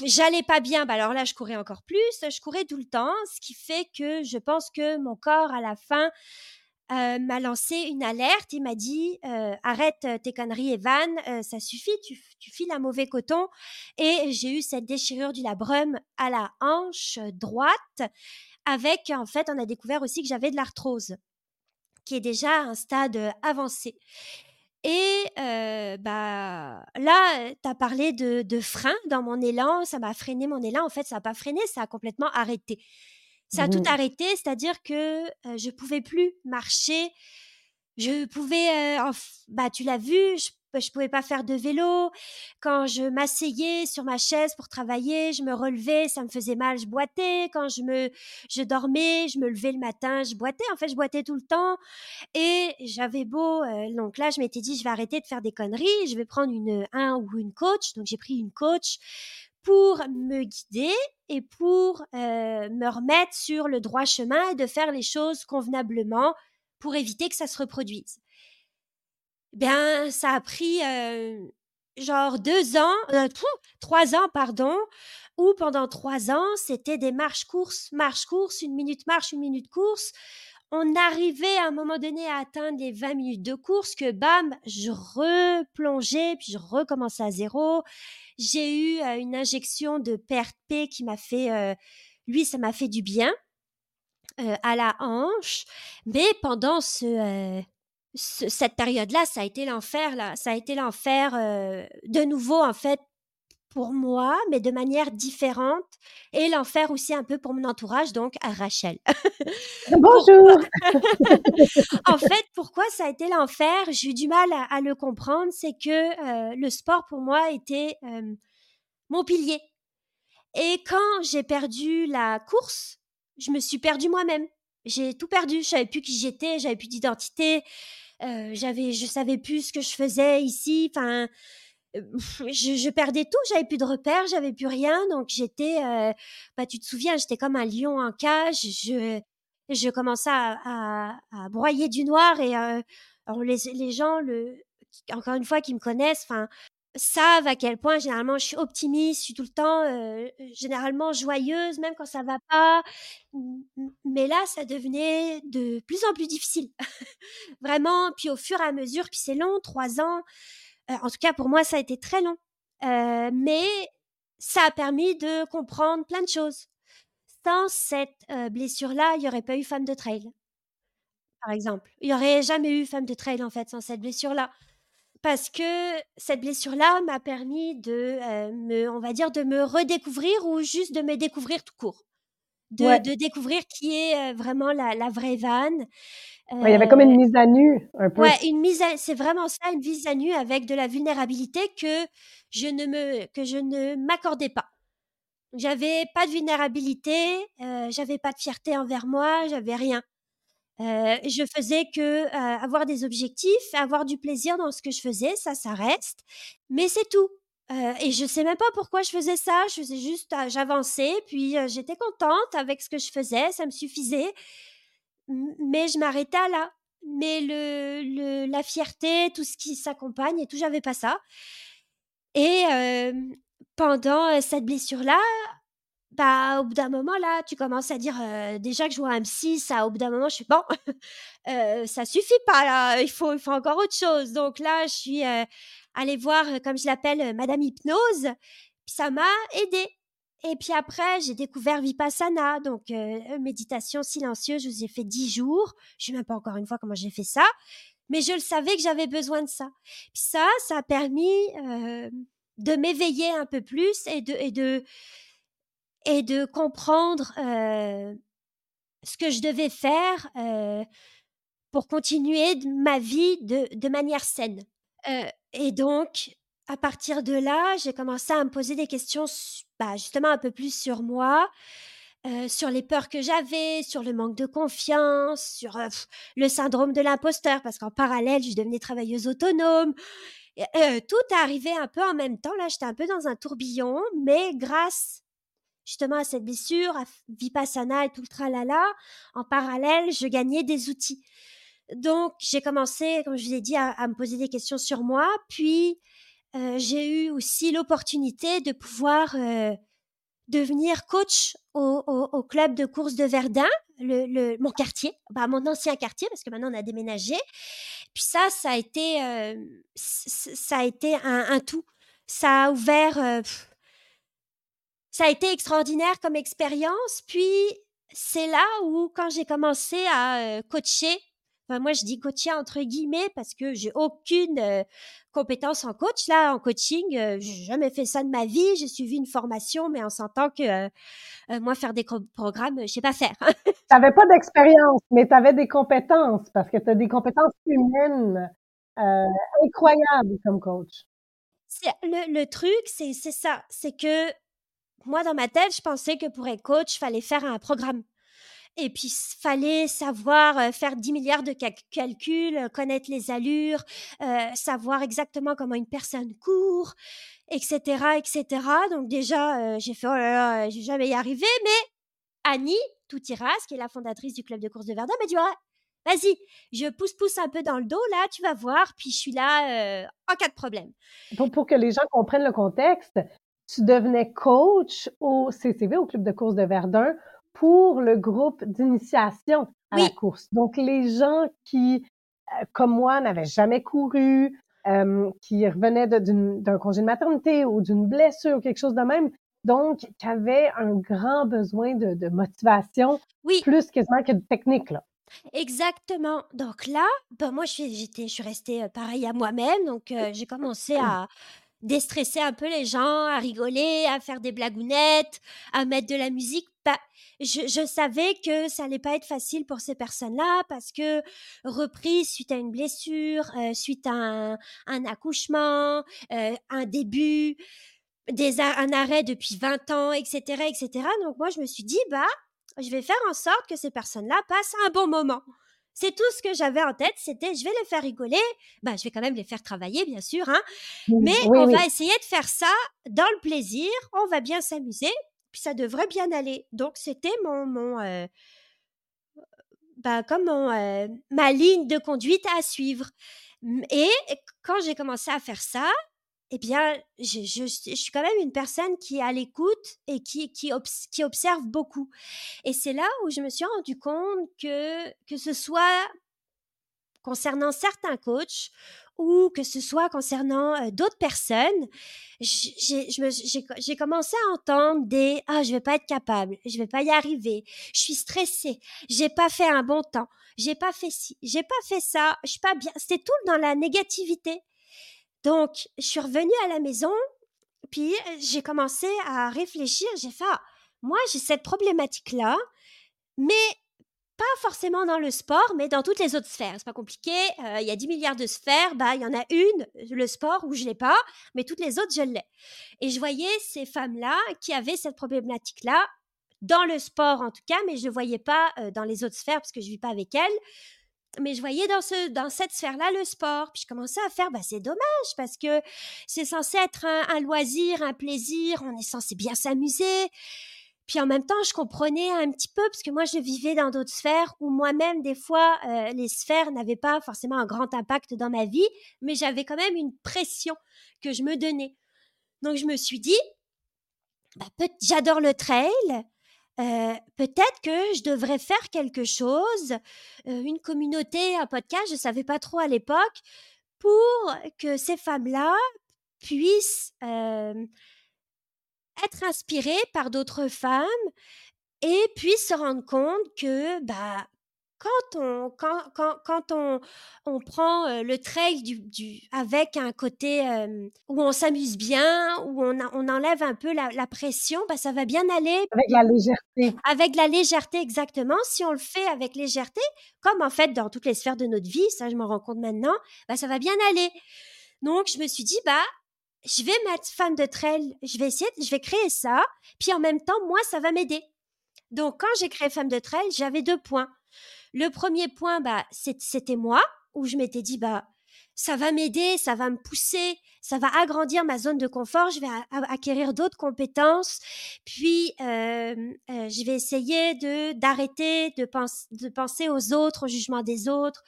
J'allais pas bien, bah alors là, je courais encore plus. Je courais tout le temps, ce qui fait que je pense que mon corps, à la fin, euh, m'a lancé une alerte. Il m'a dit euh, arrête tes conneries, Evan, ça suffit, tu, tu, files un mauvais coton. Et j'ai eu cette déchirure du labrum à la hanche droite. Avec, en fait, on a découvert aussi que j'avais de l'arthrose qui est déjà à un stade avancé. Et bah là, tu as parlé de, de, frein dans mon élan, ça m'a freiné mon élan. En fait, ça n'a pas freiné, ça a complètement arrêté. Ça a tout mmh. arrêté, c'est-à-dire que je pouvais plus marcher. Je pouvais, bah tu l'as vu, je je pouvais pas faire de vélo. Quand je m'asseyais sur ma chaise pour travailler, je me relevais, ça me faisait mal, je boitais. Quand je me, je dormais, je me levais le matin, je boitais. En fait, je boitais tout le temps. Et j'avais beau, euh, donc là, je m'étais dit, je vais arrêter de faire des conneries, je vais prendre une, un ou une coach. Donc j'ai pris une coach pour me guider et pour euh, me remettre sur le droit chemin et de faire les choses convenablement pour éviter que ça se reproduise. Bien, ça a pris genre deux ans, euh, trois ans, pardon, où pendant trois ans, c'était des marches-courses, marches-courses, une minute marche, une minute course. On arrivait à un moment donné à atteindre les 20 minutes de course que bam, je replongeais, puis je recommençais à zéro. J'ai eu une injection de PRP qui m'a fait, lui, ça m'a fait du bien à la hanche. Mais pendant ce, cette période-là, ça a été l'enfer, là. Ça a été l'enfer euh, de nouveau, en fait, pour moi, mais de manière différente. Et l'enfer aussi un peu pour mon entourage, donc à Rachel. Bonjour! en fait, pourquoi ça a été l'enfer? J'ai eu du mal à, le comprendre. C'est que euh, le sport, pour moi, était euh, mon pilier. Et quand j'ai perdu la course, je me suis perdue moi-même. J'ai tout perdu. Je savais plus qui j'étais, j'avais plus d'identité j'avais, je savais plus ce que je faisais ici. Enfin, je, je, perdais tout. J'avais plus de repères, j'avais plus rien. Donc j'étais, bah tu te souviens, j'étais comme un lion en cage. Je, je commençais à, à, broyer du noir et alors les, les gens, le, encore une fois, qui me connaissent, enfin, savent à quel point généralement je suis optimiste, je suis tout le temps euh, généralement joyeuse, même quand ça va pas. Mais là, ça devenait de plus en plus difficile. Vraiment, puis au fur et à mesure, puis c'est long, trois ans. Euh, en tout cas, pour moi, ça a été très long. Euh, mais ça a permis de comprendre plein de choses. Sans cette blessure-là, il n'y aurait pas eu femme de trail, par exemple. Il n'y aurait jamais eu femme de trail, en fait, sans cette blessure-là parce que cette blessure-là m'a permis de me, on va dire, de me redécouvrir ou juste de me découvrir tout court. de, découvrir qui est vraiment la, la vraie vanne. Il y avait comme une mise à nu, un peu. Ouais, une mise c'est vraiment ça, une mise à nu avec de la vulnérabilité que je ne me, que je ne m'accordais pas. J'avais pas de vulnérabilité, euh, j'avais pas de fierté envers moi, j'avais rien. Euh, je faisais que euh, avoir des objectifs, avoir du plaisir dans ce que je faisais, ça, ça reste. Mais c'est tout. Euh, et je sais même pas pourquoi je faisais ça. Je faisais juste, j'avançais, puis j'étais contente avec ce que je faisais, ça me suffisait. Mais je m'arrêtais là. Mais le, la fierté, tout ce qui s'accompagne et tout, j'avais pas ça. Et pendant cette blessure-là, bah, au bout d'un moment, là, tu commences à dire déjà que je vois un psy, ça, au bout d'un moment, je suis bon, ça suffit pas, là, il faut, il faut encore autre chose. Donc là, je suis allée voir, comme je l'appelle, Madame Hypnose, ça m'a aidée. Et puis après, j'ai découvert Vipassana, donc méditation silencieuse, je vous ai fait dix jours. Je ne sais même pas encore une fois comment j'ai fait ça, mais je le savais que j'avais besoin de ça. Ça, ça a permis de m'éveiller un peu plus et de, et de, et de comprendre ce que je devais faire pour continuer ma vie de, de manière saine. et donc, à partir de là, j'ai commencé à me poser des questions bah, justement un peu plus sur moi, sur les peurs que j'avais, sur le manque de confiance, sur le syndrome de l'imposteur, parce qu'en parallèle, je devenais travailleuse autonome. tout est arrivé un peu en même temps. Là, j'étais un peu dans un tourbillon, mais grâce justement à cette blessure, à Vipassana et tout le tralala, en parallèle, je gagnais des outils. Donc, j'ai commencé, comme je vous ai dit, à, me poser des questions sur moi. Puis, euh, j'ai eu aussi l'opportunité de pouvoir euh, devenir coach au, club de course de Verdun, le, mon quartier, bah, mon ancien quartier, parce que maintenant on a déménagé. Puis ça, ça a été, euh, ça a été un, un, tout. Ça a ouvert ça a été extraordinaire comme expérience. Puis c'est là où, quand j'ai commencé à coacher, enfin, moi je dis coacher entre guillemets parce que j'ai aucune compétence en coach. Là, en coaching, je j'ai jamais fait ça de ma vie. J'ai suivi une formation, mais en sentant que moi, faire des programmes, je sais pas faire. tu n'avais pas d'expérience, mais tu avais des compétences parce que tu as des compétences humaines incroyables comme coach. Le, le truc, c'est ça, c'est que moi, dans ma tête, je pensais que pour être coach, il fallait faire un programme. Et puis, fallait savoir euh, faire 10 milliards de calculs, euh, connaître les allures, euh, savoir exactement comment une personne court, etc., etc. Donc déjà, j'ai fait, oh là là, je vais jamais y arriver. Mais Annie Toutiras, qui est la fondatrice du club de course de Verdun, m'a dit, vas-y, je pousse-pousse un peu dans le dos, là, tu vas voir, puis je suis là en cas de problème. Pour, pour que les gens comprennent le contexte, tu devenais coach au CCV, au Club de course de Verdun, pour le groupe d'initiation à la course. Donc, les gens qui, euh, comme moi, n'avaient jamais couru, euh, qui revenaient d'un congé de maternité ou d'une blessure ou quelque chose de même, donc qui avaient un grand besoin de, motivation, oui. plus quasiment que de technique. Là. Exactement. Donc là, ben moi, je suis, je suis restée euh, pareil à moi-même. Donc, j'ai commencé à, déstresser un peu les gens, à rigoler, à faire des blagounettes, à mettre de la musique. Bah, je, savais que ça allait pas être facile pour ces personnes-là parce que reprise suite à une blessure, euh, suite à un, accouchement, euh, un début, des, un arrêt depuis 20 ans, etc., etc. Donc moi, je me suis dit, bah, je vais faire en sorte que ces personnes-là passent un bon moment. C'est tout ce que j'avais en tête, c'était je vais les faire rigoler, bah je vais quand même les faire travailler bien sûr, hein, mais on va essayer de faire ça dans le plaisir, on va bien s'amuser, puis ça devrait bien aller. Donc c'était mon mon euh, bah, euh, ma ligne de conduite à suivre. Et quand j'ai commencé à faire ça, eh bien, je, je, suis quand même une personne qui est à l'écoute et qui, qui, qui observe beaucoup. Et c'est là où je me suis rendu compte que, que ce soit concernant certains coachs ou que ce soit concernant d'autres personnes, j'ai commencé à entendre des ah je vais pas être capable, je vais pas y arriver, je suis stressée, j'ai pas fait un bon temps, j'ai pas fait ci, j'ai pas fait ça, je suis pas bien. C'était tout dans la négativité. Donc, je suis revenue à la maison, puis j'ai commencé à réfléchir. J'ai fait, ah, moi, j'ai cette problématique-là, mais pas forcément dans le sport, mais dans toutes les autres sphères. C'est pas compliqué. Euh, il y a 10 milliards de sphères. Bah, il y en a une, le sport, où je l'ai pas, mais toutes les autres, je l'ai. Et je voyais ces femmes-là qui avaient cette problématique-là dans le sport en tout cas, mais je ne voyais pas euh, dans les autres sphères parce que je vis pas avec elles. Mais je voyais dans, ce, dans cette sphère-là le sport. Puis je commençais à faire, bah, c'est dommage parce que c'est censé être un loisir, un plaisir, on est censé bien s'amuser. Puis en même temps, je comprenais un petit peu parce que moi, je vivais dans d'autres sphères où moi-même, des fois, euh, les sphères n'avaient pas forcément un grand impact dans ma vie, mais j'avais quand même une pression que je me donnais. Donc je me suis dit, bah, j'adore le trail. Euh, peut-être que je devrais faire quelque chose, euh, une communauté, un podcast, je ne savais pas trop à l'époque, pour que ces femmes-là puissent être inspiré par d'autres femmes et puis se rendre compte que bah quand on quand, quand, quand on, on prend le trail du, du, avec un côté où on s'amuse bien, où on, on enlève un peu la, la, pression, bah ça va bien aller. Avec la légèreté. Avec la légèreté, exactement. Si on le fait avec légèreté, comme en fait dans toutes les sphères de notre vie, ça je m'en rends compte maintenant, bah ça va bien aller. Donc je me suis dit, bah je vais mettre femme de trail, je vais essayer, je vais créer ça, puis en même temps, moi, ça va m'aider. Donc, quand j'ai créé femme de trail, j'avais deux points. Le premier point, bah, c'était moi, où je m'étais dit, bah, ça va m'aider, ça va me pousser, ça va agrandir ma zone de confort, je vais acquérir d'autres compétences, puis euh, euh, je vais essayer de d'arrêter de, penser aux autres, au jugement des autres.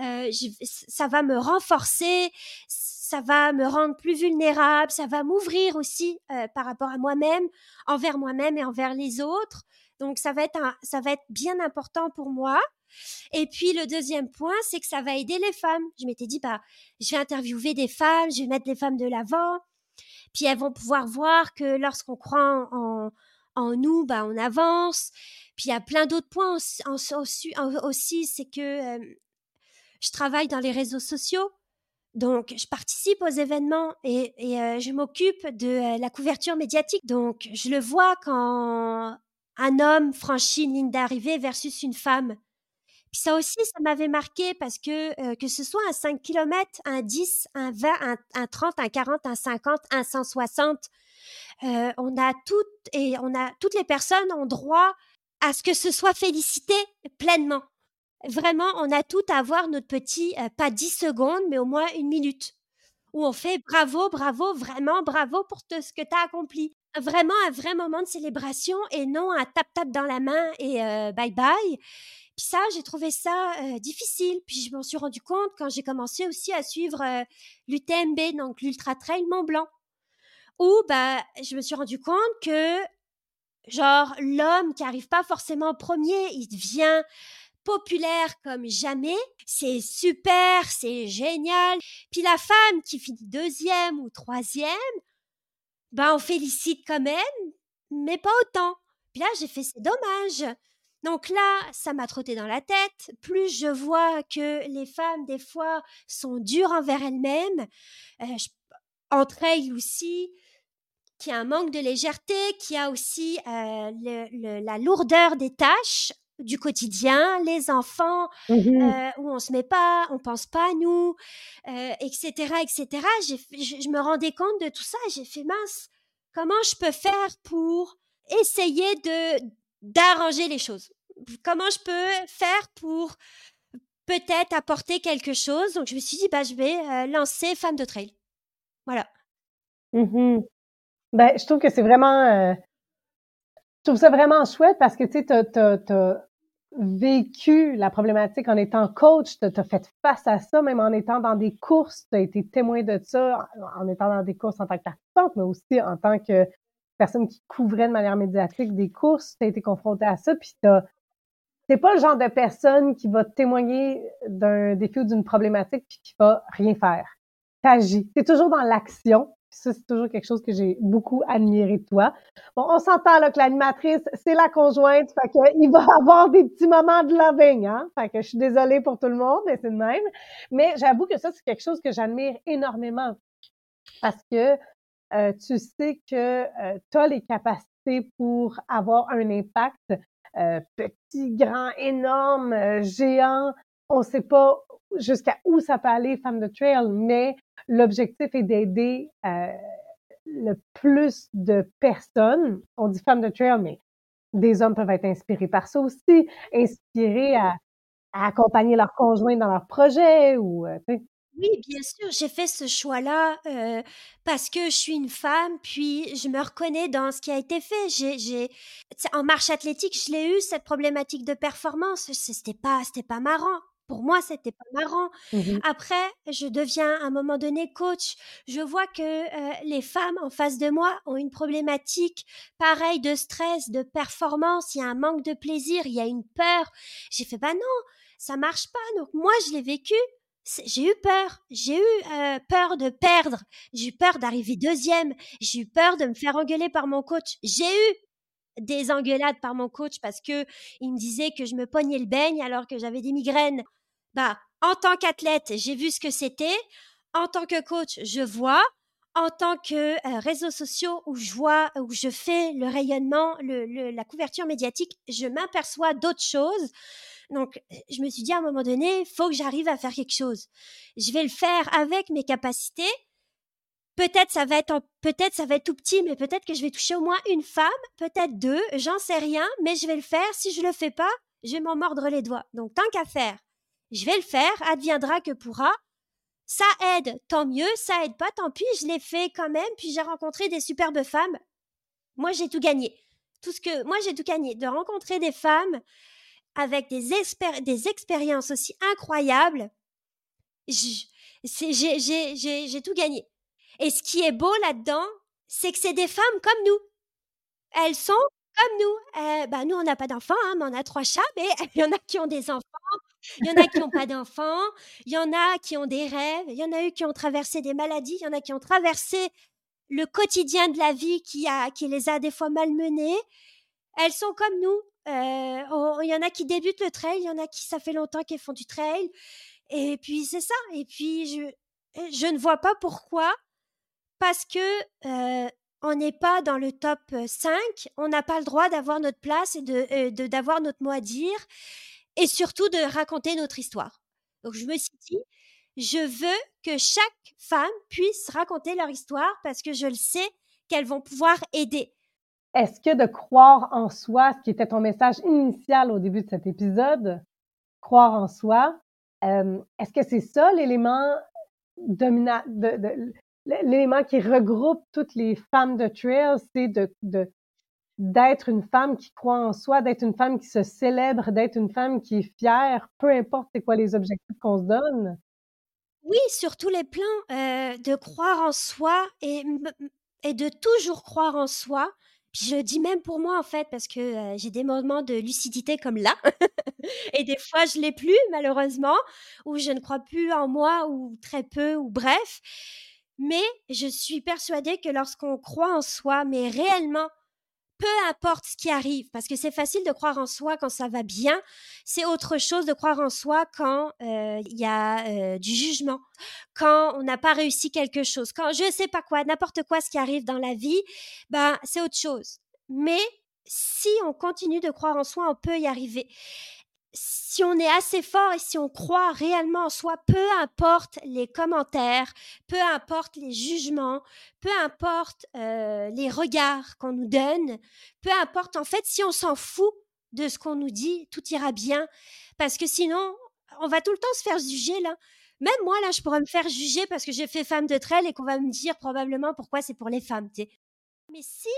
Euh, ça va me renforcer, ça va me rendre plus vulnérable, ça va m'ouvrir aussi euh, par rapport à moi-même, envers moi-même et envers les autres. Donc ça va être ça va être bien important pour moi. Et puis le deuxième point, c'est que ça va aider les femmes. Je m'étais dit bah je vais interviewer des femmes, je vais mettre les femmes de l'avant. Puis elles vont pouvoir voir que lorsqu'on croit en, en nous, bah on avance. Puis il y a plein d'autres points aussi, c'est que euh, je travaille dans les réseaux sociaux. Donc, je participe aux événements et, euh, je m'occupe de euh, la couverture médiatique. Donc, je le vois quand un homme franchit une ligne d'arrivée versus une femme. Puis ça aussi, ça m'avait marqué parce que euh, que ce soit un 5 km, un 10, un 20, un, 30, un 40, un 50, un 160, on a toutes et on a toutes les personnes ont droit à ce que ce soit félicité pleinement vraiment, on a tout à avoir notre petit, euh, pas 10 secondes, mais au moins une minute, où on fait bravo, bravo, vraiment bravo pour ce que tu as accompli. Vraiment un vrai moment de célébration et non un tap-tap dans la main et euh, bye bye. Puis ça, j'ai trouvé ça euh, difficile. Puis je m'en suis rendu compte quand j'ai commencé aussi à suivre l'UTMB, donc l'Ultra Trail Mont Blanc, où bah, je me suis rendu compte que genre l'homme qui arrive pas forcément premier, il devient populaire comme jamais. C'est super, c'est génial. Puis la femme qui finit deuxième ou troisième, ben on félicite quand même, mais pas autant. Puis là, j'ai fait c'est dommage. Donc là, ça m'a trotté dans la tête. Plus je vois que les femmes, des fois, sont dures envers elles-mêmes, euh, entre elles aussi, qu'il y a un manque de légèreté, qu'il y a aussi euh, la lourdeur des tâches du quotidien, les enfants, mmh euh, où on se met pas, on pense pas à nous, etc., euh, etc. je, me rendais compte de tout ça. J'ai fait mince. Comment je peux faire pour essayer de d'arranger les choses? Comment je peux faire pour peut-être apporter quelque chose? Donc je me suis dit bah je vais euh, lancer Femme de Trail. Voilà. Mmh ben, je trouve que c'est vraiment je trouve ça vraiment chouette parce que tu sais, tu vécu la problématique en étant coach, tu as fait face à ça, même en étant dans des courses, tu as été témoin de ça, en étant dans des courses en tant que participante, mais aussi en tant que personne qui couvrait de manière médiatique des courses, tu as été confronté à ça, puis t'es pas le genre de personne qui va témoigner d'un défi ou d'une problématique puis qui va rien faire. T'agis. T'es toujours dans l'action, ça, c'est toujours quelque chose que j'ai beaucoup admiré de toi. Bon, on s'entend là que l'animatrice, c'est la conjointe, fait qu'il va avoir des petits moments de loving, hein. Fait que je suis désolée pour tout le monde, mais c'est de même. Mais j'avoue que ça, c'est quelque chose que j'admire énormément. Parce que euh, tu sais que euh, tu as les capacités pour avoir un impact euh, petit, grand, énorme, géant. On ne sait pas jusqu'à où ça peut aller, Femme de Trail, mais l'objectif est d'aider le plus de personnes. On dit Femme de Trail, mais des hommes peuvent être inspirés par ça aussi, inspirés à, accompagner leurs conjoints dans leurs projets ou oui, bien sûr, j'ai fait ce choix-là euh, parce que je suis une femme, puis je me reconnais dans ce qui a été fait. J'ai, en marche athlétique, je l'ai eu cette problématique de performance. C'était pas, c'était pas marrant. Pour moi, c'était pas marrant. Mmh Après, je deviens à un moment donné coach. Je vois que euh, les femmes en face de moi ont une problématique pareille de stress, de performance. Il y a un manque de plaisir, il y a une peur. J'ai fait bah non, ça marche pas. Donc moi, je l'ai vécu j'ai eu peur. J'ai eu euh, peur de perdre. J'ai eu peur d'arriver deuxième. J'ai eu peur de me faire engueuler par mon coach. J'ai eu des engueulades par mon coach parce que il me disait que je me pognais le beigne alors que j'avais des migraines. Bah, en tant qu'athlète, j'ai vu ce que c'était. En tant que coach, je vois. En tant que euh, réseaux sociaux où je vois, où je fais le rayonnement, la couverture médiatique, je m'aperçois d'autres choses. Donc, je me suis dit à un moment donné, faut que j'arrive à faire quelque chose. Je vais le faire avec mes capacités. Peut-être ça va être peut-être ça va être tout petit, mais peut-être que je vais toucher au moins une femme, peut-être deux, j'en sais rien, mais je vais le faire. Si je le fais pas, je vais m'en mordre les doigts. Donc, tant qu'à faire, je vais le faire. Adviendra que pourra. Ça aide, tant mieux. Ça aide pas, tant pis. Je l'ai fait quand même. Puis j'ai rencontré des superbes femmes. Moi, j'ai tout gagné. Tout ce que moi j'ai tout gagné de rencontrer des femmes avec des, expériences aussi incroyables, j'ai tout gagné. Et ce qui est beau là-dedans, c'est que c'est des femmes comme nous. Elles sont comme nous. Euh, nous, on n'a pas d'enfants, hein, mais on a trois chats, mais il y en a qui ont des enfants, il y en a qui n'ont pas d'enfants, il y en a qui ont des rêves, il y en a eu qui ont traversé des maladies, il y en a qui ont traversé le quotidien de la vie qui, les a des fois malmenées. Elles sont comme nous. Euh, il y en a qui débutent le trail, il y en a qui ça fait longtemps qu'ils font du trail. Et puis c'est ça. Et puis je, ne vois pas pourquoi, parce que euh, on n'est pas dans le top 5, on n'a pas le droit d'avoir notre place et d'avoir notre mot à dire, et surtout de raconter notre histoire. Donc je me suis dit, je veux que chaque femme puisse raconter leur histoire parce que je le sais qu'elles vont pouvoir aider. Est-ce que de croire en soi, ce qui était ton message initial au début de cet épisode, croire en soi, euh, est-ce que c'est ça l'élément dominant, l'élément qui regroupe toutes les femmes de trail, c'est de, d'être une femme qui croit en soi, d'être une femme qui se célèbre, d'être une femme qui est fière, peu importe c'est quoi les objectifs qu'on se donne? Oui, sur tous les plans, euh, de croire en soi et, de toujours croire en soi, je dis même pour moi en fait parce que j'ai des moments de lucidité comme là et des fois je l'ai plus malheureusement ou je ne crois plus en moi ou très peu ou bref. Mais je suis persuadée que lorsqu'on croit en soi mais réellement peu importe ce qui arrive, parce que c'est facile de croire en soi quand ça va bien, c'est autre chose de croire en soi quand euh, il y a euh, du jugement, quand on n'a pas réussi quelque chose, quand je ne sais pas quoi, n'importe quoi ce qui arrive dans la vie, ben c'est autre chose. Mais si on continue de croire en soi, on peut y arriver si on est assez fort et si on croit réellement en soi, peu importe les commentaires, peu importe les jugements, peu importe euh, les regards qu'on nous donne, peu importe en fait si on s'en fout de ce qu'on nous dit, tout ira bien. Parce que sinon, on va tout le temps se faire juger là. Même moi là, je pourrais me faire juger parce que j'ai fait femme de trail et qu'on va me dire probablement pourquoi c'est pour les femmes. Mais si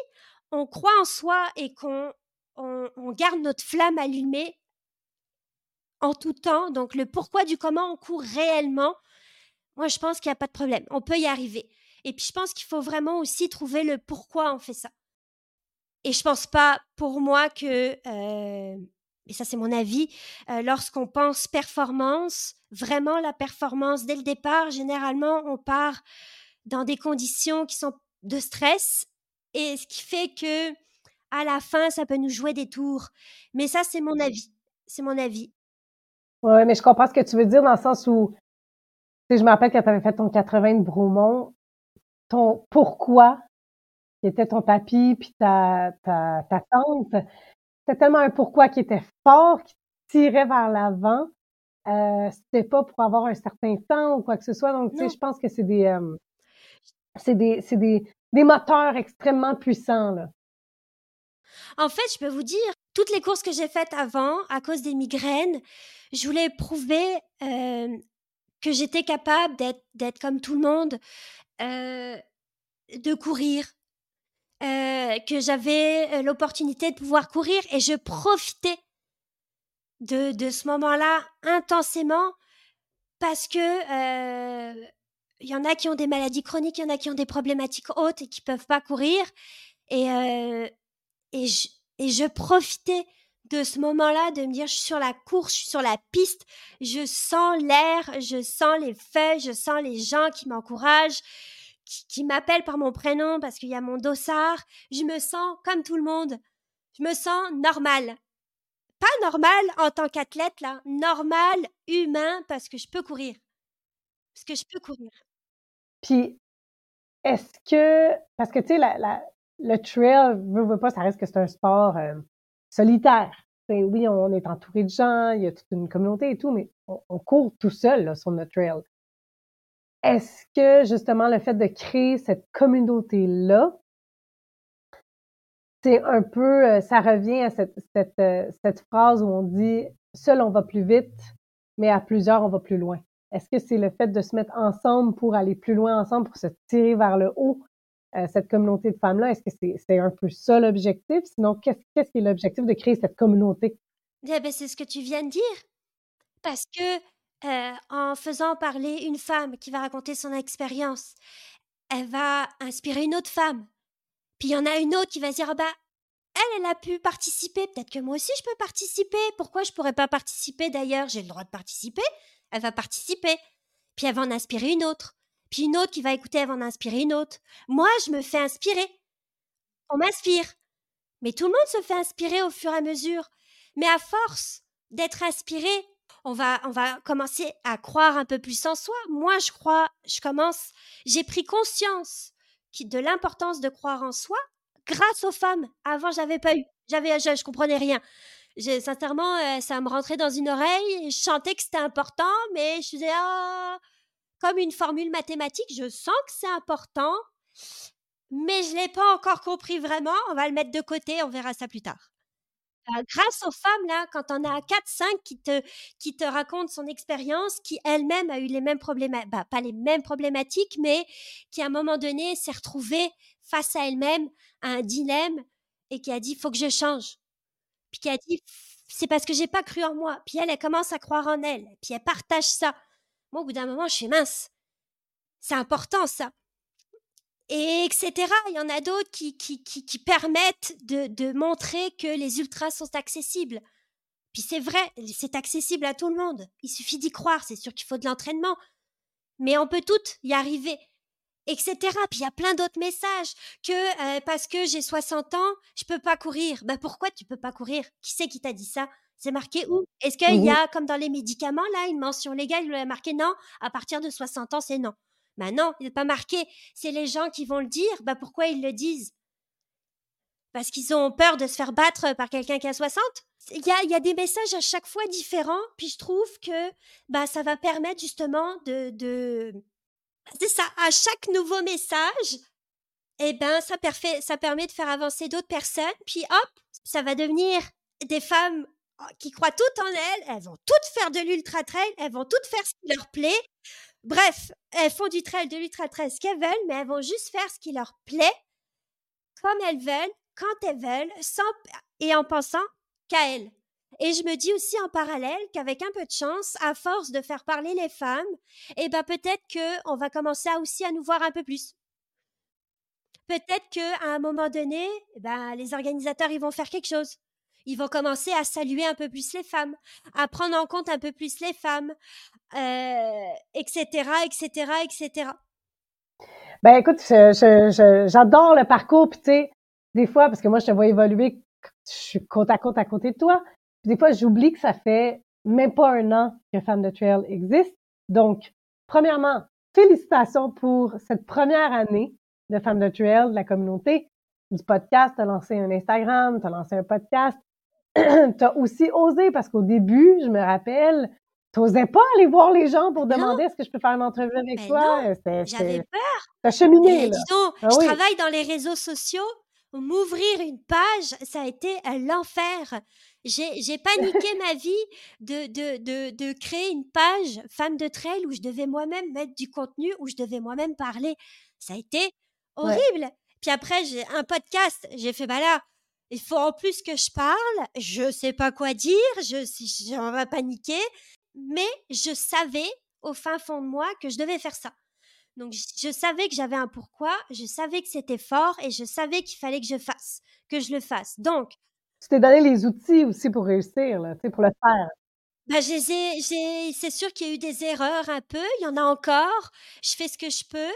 on croit en soi et qu'on on garde notre flamme allumée, en tout temps. Donc, le pourquoi du comment on court réellement, moi, je pense qu'il n'y a pas de problème. On peut y arriver. Et puis, je pense qu'il faut vraiment aussi trouver le pourquoi on fait ça. Et je pense pas, pour moi, que, euh, et ça c'est mon avis, euh, lorsqu'on pense performance, vraiment la performance dès le départ, généralement, on part dans des conditions qui sont de stress, et ce qui fait que à la fin, ça peut nous jouer des tours. Mais ça, c'est mon avis. C'est mon avis. Oui, mais je comprends ce que tu veux dire dans le sens où, tu sais, je me rappelle quand tu avais fait ton 80 de Bromont, ton pourquoi, qui était ton papy puis ta ta ta tante, c'était tellement un pourquoi qui était fort, qui tirait vers l'avant. Euh, c'était pas pour avoir un certain temps ou quoi que ce soit. Donc, tu sais, je pense que c'est des, euh, c'est des, c'est des, des moteurs extrêmement puissants, là. En fait, je peux vous dire, toutes les courses que j'ai faites avant, à cause des migraines, je voulais prouver euh, que j'étais capable d'être, comme tout le monde, euh, de courir, euh, que j'avais l'opportunité de pouvoir courir et je profitais de, ce moment-là intensément parce que il y en a qui ont des maladies chroniques, il y en a qui ont des problématiques hautes et qui peuvent pas courir. Et, et, je, et je profitais de ce moment-là de me dire je suis sur la course, je suis sur la piste, je sens l'air, je sens les feuilles, je sens les gens qui m'encouragent, qui, m'appellent par mon prénom parce qu'il y a mon dossard. Je me sens comme tout le monde. Je me sens normal. Pas normal en tant qu'athlète, là. Normal, humain, parce que je peux courir. Parce que je peux courir. Puis, est-ce que, parce que tu sais, la, le trail, veux, veux pas, ça reste que c'est un sport euh, solitaire. Oui, on est entouré de gens, il y a toute une communauté et tout, mais on, court tout seul sur notre trail. Est-ce que justement le fait de créer cette communauté-là, c'est un peu, euh, ça revient à cette, cette, euh, cette phrase où on dit seul on va plus vite, mais à plusieurs on va plus loin. Est-ce que c'est le fait de se mettre ensemble pour aller plus loin ensemble, pour se tirer vers le haut, euh, cette communauté de femmes-là? Est-ce que c'est un peu ça l'objectif? Sinon, qu'est-ce qu'est-ce qui est l'objectif de créer cette communauté? Eh ben, c'est ce que tu viens de dire. Parce que euh, en faisant parler une femme qui va raconter son expérience, elle va inspirer une autre femme. Puis il y en a une autre qui va se dire ah bah elle, elle a pu participer. Peut-être que moi aussi je peux participer. Pourquoi je pourrais pas participer? D'ailleurs J'ai le droit de participer. Elle va participer. Puis elle va en inspirer une autre. Puis une autre qui va écouter, elle va en inspirer une autre. Moi, je me fais inspirer. On m'inspire. Mais tout le monde se fait inspirer au fur et à mesure. Mais à force d'être inspiré, on va, on va commencer à croire un peu plus en soi. Moi, je crois, je commence, j'ai pris conscience de l'importance de croire en soi grâce aux femmes. Avant, j'avais pas eu, j'avais, je, je comprenais rien. Sincèrement, euh, ça me rentrait dans une oreille. Je chantais que c'était important, mais je faisais ah, comme une formule mathématique. Je sens que c'est important, mais je l'ai pas encore compris vraiment. On va le mettre de côté, on verra ça plus tard. Euh, grâce aux femmes, là, quand on a 4-5 qui te, qui te racontent son expérience, qui elle-même a eu les mêmes problématiques, bah, pas les mêmes problématiques, mais qui à un moment donné s'est retrouvée face à elle-même à un dilemme et qui a dit faut que je change. Puis qui a dit c'est parce que j'ai pas cru en moi. Puis elle, elle commence à croire en elle. Puis elle partage ça. Moi, au bout d'un moment, je suis mince. C'est important ça et etc. Il y en a d'autres qui, qui, qui, permettent de, de, montrer que les ultras sont accessibles. Puis c'est vrai, c'est accessible à tout le monde. Il suffit d'y croire, c'est sûr qu'il faut de l'entraînement. Mais on peut toutes y arriver, etc. Puis il y a plein d'autres messages que euh, parce que j'ai 60 ans, je peux pas courir. Ben pourquoi tu peux pas courir? Qui c'est qui t'a dit ça? C'est marqué où? Est-ce qu'il mmh. y a, comme dans les médicaments, là, une mention légale Il a marqué non, à partir de 60 ans, c'est non? Ben non, il n'est pas marqué. C'est les gens qui vont le dire. Ben pourquoi ils le disent? Parce qu'ils ont peur de se faire battre par quelqu'un qui a 60 il y a, il y a des messages à chaque fois différents, puis je trouve que bah, ça va permettre justement de... de... C'est ça, à chaque nouveau message, eh ben, ça, ça permet de faire avancer d'autres personnes, puis hop, ça va devenir des femmes qui croient toutes en elles, elles vont toutes faire de l'ultra trail, elles vont toutes faire ce qui leur plaît, Bref, elles font du trail, de l'ultra trail, ce qu'elles veulent, mais elles vont juste faire ce qui leur plaît, comme elles veulent, quand elles veulent, sans, et en pensant qu'à elles. Et je me dis aussi en parallèle qu'avec un peu de chance, à force de faire parler les femmes, eh ben peut-être que on va commencer aussi à nous voir un peu plus. Peut-être que à un moment donné, eh ben les organisateurs vont faire quelque chose. Ils vont commencer à saluer un peu plus les femmes, à prendre en compte un peu plus les femmes, etc., etc., etc. Ben écoute, j'adore le parcours, puis tu sais, des fois, parce que moi, je te vois évoluer, je suis côte à côte à côté de toi, puis des fois, j'oublie que ça fait même pas un an que Femme de Trail existe. Donc, premièrement, félicitations pour cette première année de femmes de Trail, de la communauté, du podcast, tu as lancé un Instagram, tu as lancé un podcast. tu as aussi osé, parce qu'au début, je me rappelle, tu n'osais pas aller voir les gens pour demander est-ce que je peux faire une entrevue avec toi. J'avais peur. T'as cheminé, là. Dis donc, ah je travaille dans les réseaux sociaux. M'ouvrir une page, ça a été l'enfer. J'ai paniqué ma vie de, de, de, de, créer une page femme de trail où je devais moi-même mettre du contenu, où je devais moi-même parler. Ça a été horrible. Puis après, j'ai un podcast. J'ai fait, bah là, il faut en plus que je parle. Je sais pas quoi dire. Je, j'en vais paniquer. Mais je savais au fin fond de moi que je devais faire ça. Donc, je savais que j'avais un pourquoi, je savais que c'était fort et je savais qu'il fallait que je fasse, que je le fasse. Donc, tu t'es donné les outils aussi pour réussir, là, pour le faire. Bah, c'est sûr qu'il y a eu des erreurs un peu, il y en a encore. Je fais ce que je peux,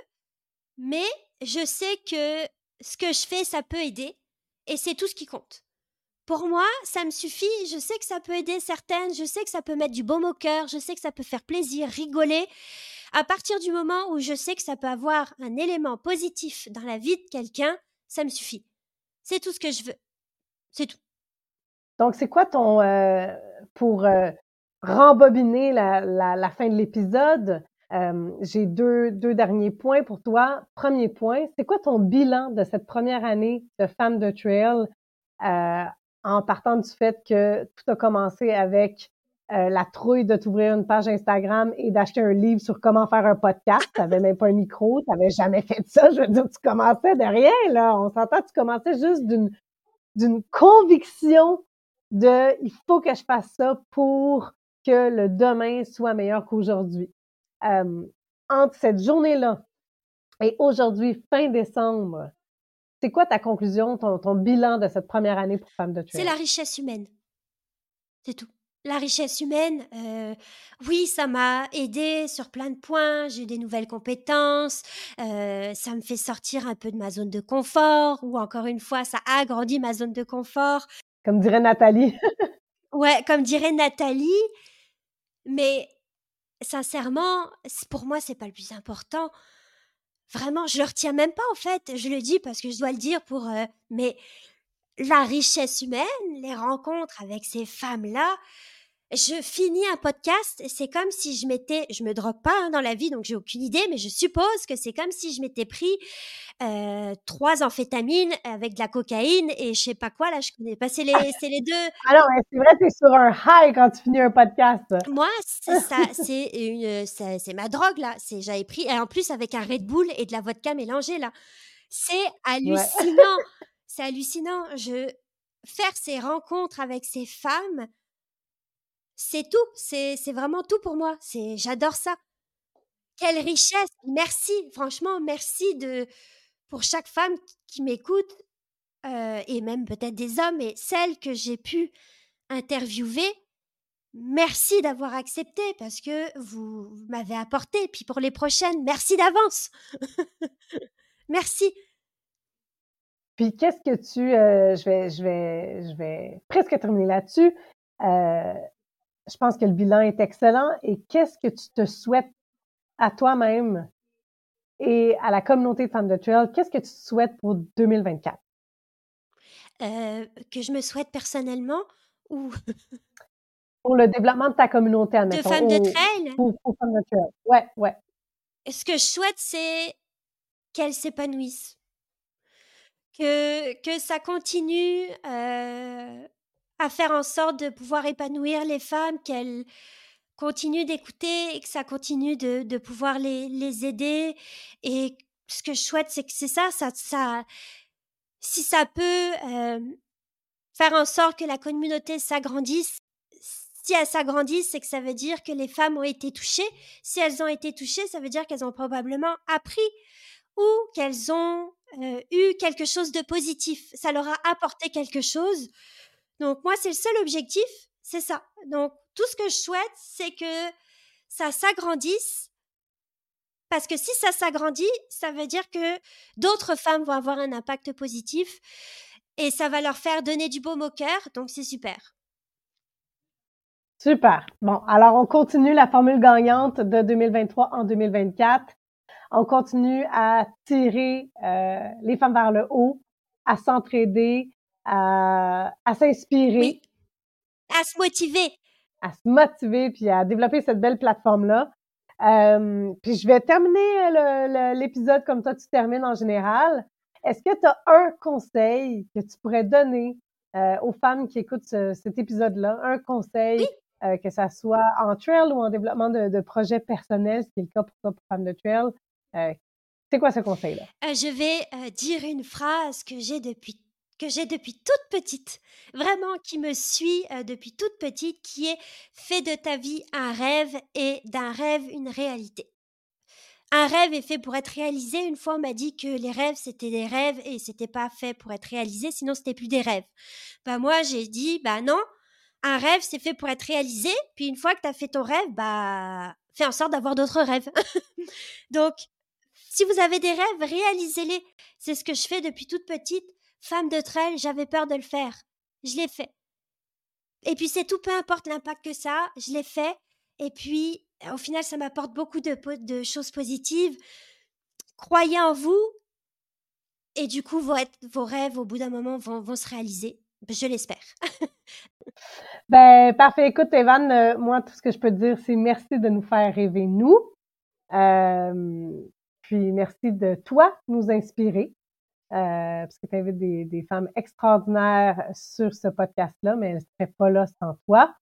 mais je sais que ce que je fais, ça peut aider, et c'est tout ce qui compte. Pour moi, ça me suffit. Je sais que ça peut aider certaines, je sais que ça peut mettre du baume au cœur, je sais que ça peut faire plaisir, rigoler. À partir du moment où je sais que ça peut avoir un élément positif dans la vie de quelqu'un, ça me suffit. C'est tout ce que je veux. C'est tout. Donc, c'est quoi ton. Euh, pour euh, rembobiner la, la, fin de l'épisode, euh, j'ai deux, deux derniers points pour toi. Premier point, c'est quoi ton bilan de cette première année de femme de trail en partant du fait que tout a commencé avec la trouille de t'ouvrir une page Instagram et d'acheter un livre sur comment faire un podcast? Tu n'avais même pas un micro, tu n'avais jamais fait ça. Je veux dire, tu commençais de rien, là. On s'entend, tu commençais juste d'une d'une conviction de il faut que je fasse ça pour que le demain soit meilleur qu'aujourd'hui. Entre cette journée-là et aujourd'hui, fin décembre, c'est quoi ta conclusion, ton, bilan de cette première année pour Femme de Trail? C'est la richesse humaine. C'est tout. La richesse humaine, euh, oui, ça m'a aidé sur plein de points. J'ai des nouvelles compétences. Euh, ça me fait sortir un peu de ma zone de confort. Ou encore une fois, ça agrandit ma zone de confort. Comme dirait Nathalie. ouais, comme dirait Nathalie. Mais sincèrement, pour moi, c'est pas le plus important. Vraiment, je le retiens même pas en fait. Je le dis parce que je dois le dire pour. Euh, mais la richesse humaine, les rencontres avec ces femmes-là, je finis un podcast, c'est comme si je m'étais, je me drogue pas hein, dans la vie, donc j'ai aucune idée, mais je suppose que c'est comme si je m'étais pris euh, trois amphétamines avec de la cocaïne et je sais pas quoi là, je connais pas, c'est les, c'est les deux. Alors, c'est vrai, es sur un high quand tu finis un podcast. Moi, c'est ça, c'est une, c'est ma drogue là, c'est j'avais pris, et en plus avec un Red Bull et de la vodka mélangée là, c'est hallucinant, c'est hallucinant. Je faire ces rencontres avec ces femmes c'est tout, c'est vraiment tout pour moi. C'est j'adore ça. Quelle richesse. Merci, franchement, merci de pour chaque femme qui m'écoute euh, et même peut-être des hommes et celles que j'ai pu interviewer. Merci d'avoir accepté parce que vous m'avez apporté. Puis pour les prochaines, merci d'avance. merci. Puis qu'est-ce que tu, euh, je vais, je vais, je vais presque terminer là-dessus. Euh, je pense que le bilan est excellent. Et qu'est-ce que tu te souhaites à toi-même et à la communauté de femmes de trail? Qu'est-ce que tu te souhaites pour 2024? Euh, que je me souhaite personnellement ou pour le développement de ta communauté, admettons. De femmes de trail? Pour, femmes de trail. Ouais, ouais. Ce que je souhaite, c'est qu'elles s'épanouissent. Que, que ça continue euh, à faire en sorte de pouvoir épanouir les femmes, qu'elles continuent d'écouter et que ça continue de, pouvoir les, aider. Et ce que je souhaite, c'est que c'est ça, si ça peut euh, faire en sorte que la communauté s'agrandisse, si elle s'agrandit, c'est que ça veut dire que les femmes ont été touchées. Si elles ont été touchées, ça veut dire qu'elles ont probablement appris ou qu'elles ont euh, eu quelque chose de positif. Ça leur a apporté quelque chose. Donc moi, c'est le seul objectif, c'est ça. Donc tout ce que je souhaite, c'est que ça s'agrandisse. Parce que si ça s'agrandit, ça veut dire que d'autres femmes vont avoir un impact positif et ça va leur faire donner du baume au cœur. Donc c'est super. Super. Bon, alors on continue la formule gagnante de 2023 en 2024 on continue à tirer euh, les femmes vers le haut, à s'entraider, à, à s'inspirer. Oui. À se motiver. À se motiver, puis à développer cette belle plateforme-là. Euh, puis je vais terminer l'épisode comme toi tu termines en général. Est-ce que tu as un conseil que tu pourrais donner euh, aux femmes qui écoutent cet épisode-là? Un conseil, euh, que ça soit en trail ou en développement de, de projets personnels, ce qui est le cas pour toi pour Femmes de Trail. Euh, c'est quoi ce conseil-là? je vais dire une phrase que j'ai depuis que j'ai depuis toute petite, vraiment qui me suit depuis toute petite, qui est fais de ta vie un rêve et d'un rêve une réalité. Un rêve est fait pour être réalisé. Une fois, on m'a dit que les rêves, c'était des rêves et c'était pas fait pour être réalisé, sinon c'était plus des rêves. Bah, moi, j'ai dit, bah non, un rêve, c'est fait pour être réalisé. Puis une fois que tu as fait ton rêve, bah, fais en sorte d'avoir d'autres rêves. Donc, si vous avez des rêves, réalisez-les. C'est ce que je fais depuis toute petite. Femme de trail, j'avais peur de le faire. Je l'ai fait. Et puis c'est tout, peu importe l'impact que ça, je l'ai fait. Et puis, au final, ça m'apporte beaucoup de, choses positives. Croyez en vous. Et du coup, vos, rêves, au bout d'un moment, vont, vont se réaliser. Je l'espère. ben, parfait. Écoute, Evan, euh, moi, tout ce que je peux te dire, c'est merci de nous faire rêver, nous. Euh, puis merci de toi nous inspirer. Euh, parce que tu invites des, des, femmes extraordinaires sur ce podcast-là, mais elles ne seraient pas là sans toi.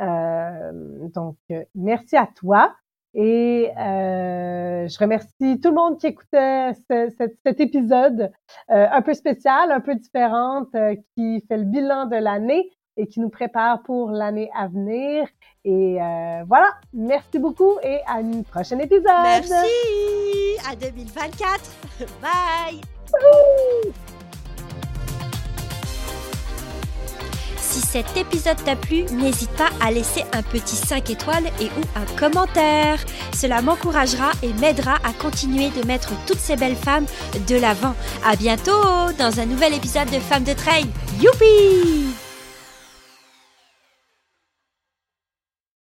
Euh, donc, merci à toi. Et euh, je remercie tout le monde qui écoutait cet épisode euh, un peu spécial, un peu différente, euh, qui fait le bilan de l'année et qui nous prépare pour l'année à venir. Et voilà, merci beaucoup et à un prochain épisode. Merci, à 2024. Bye. Si cet épisode t'a plu, n'hésite pas à laisser un petit 5 étoiles et ou un commentaire. Cela m'encouragera et m'aidera à continuer de mettre toutes ces belles femmes de l'avant. À bientôt dans un nouvel épisode de Femmes de Trail. Youpi!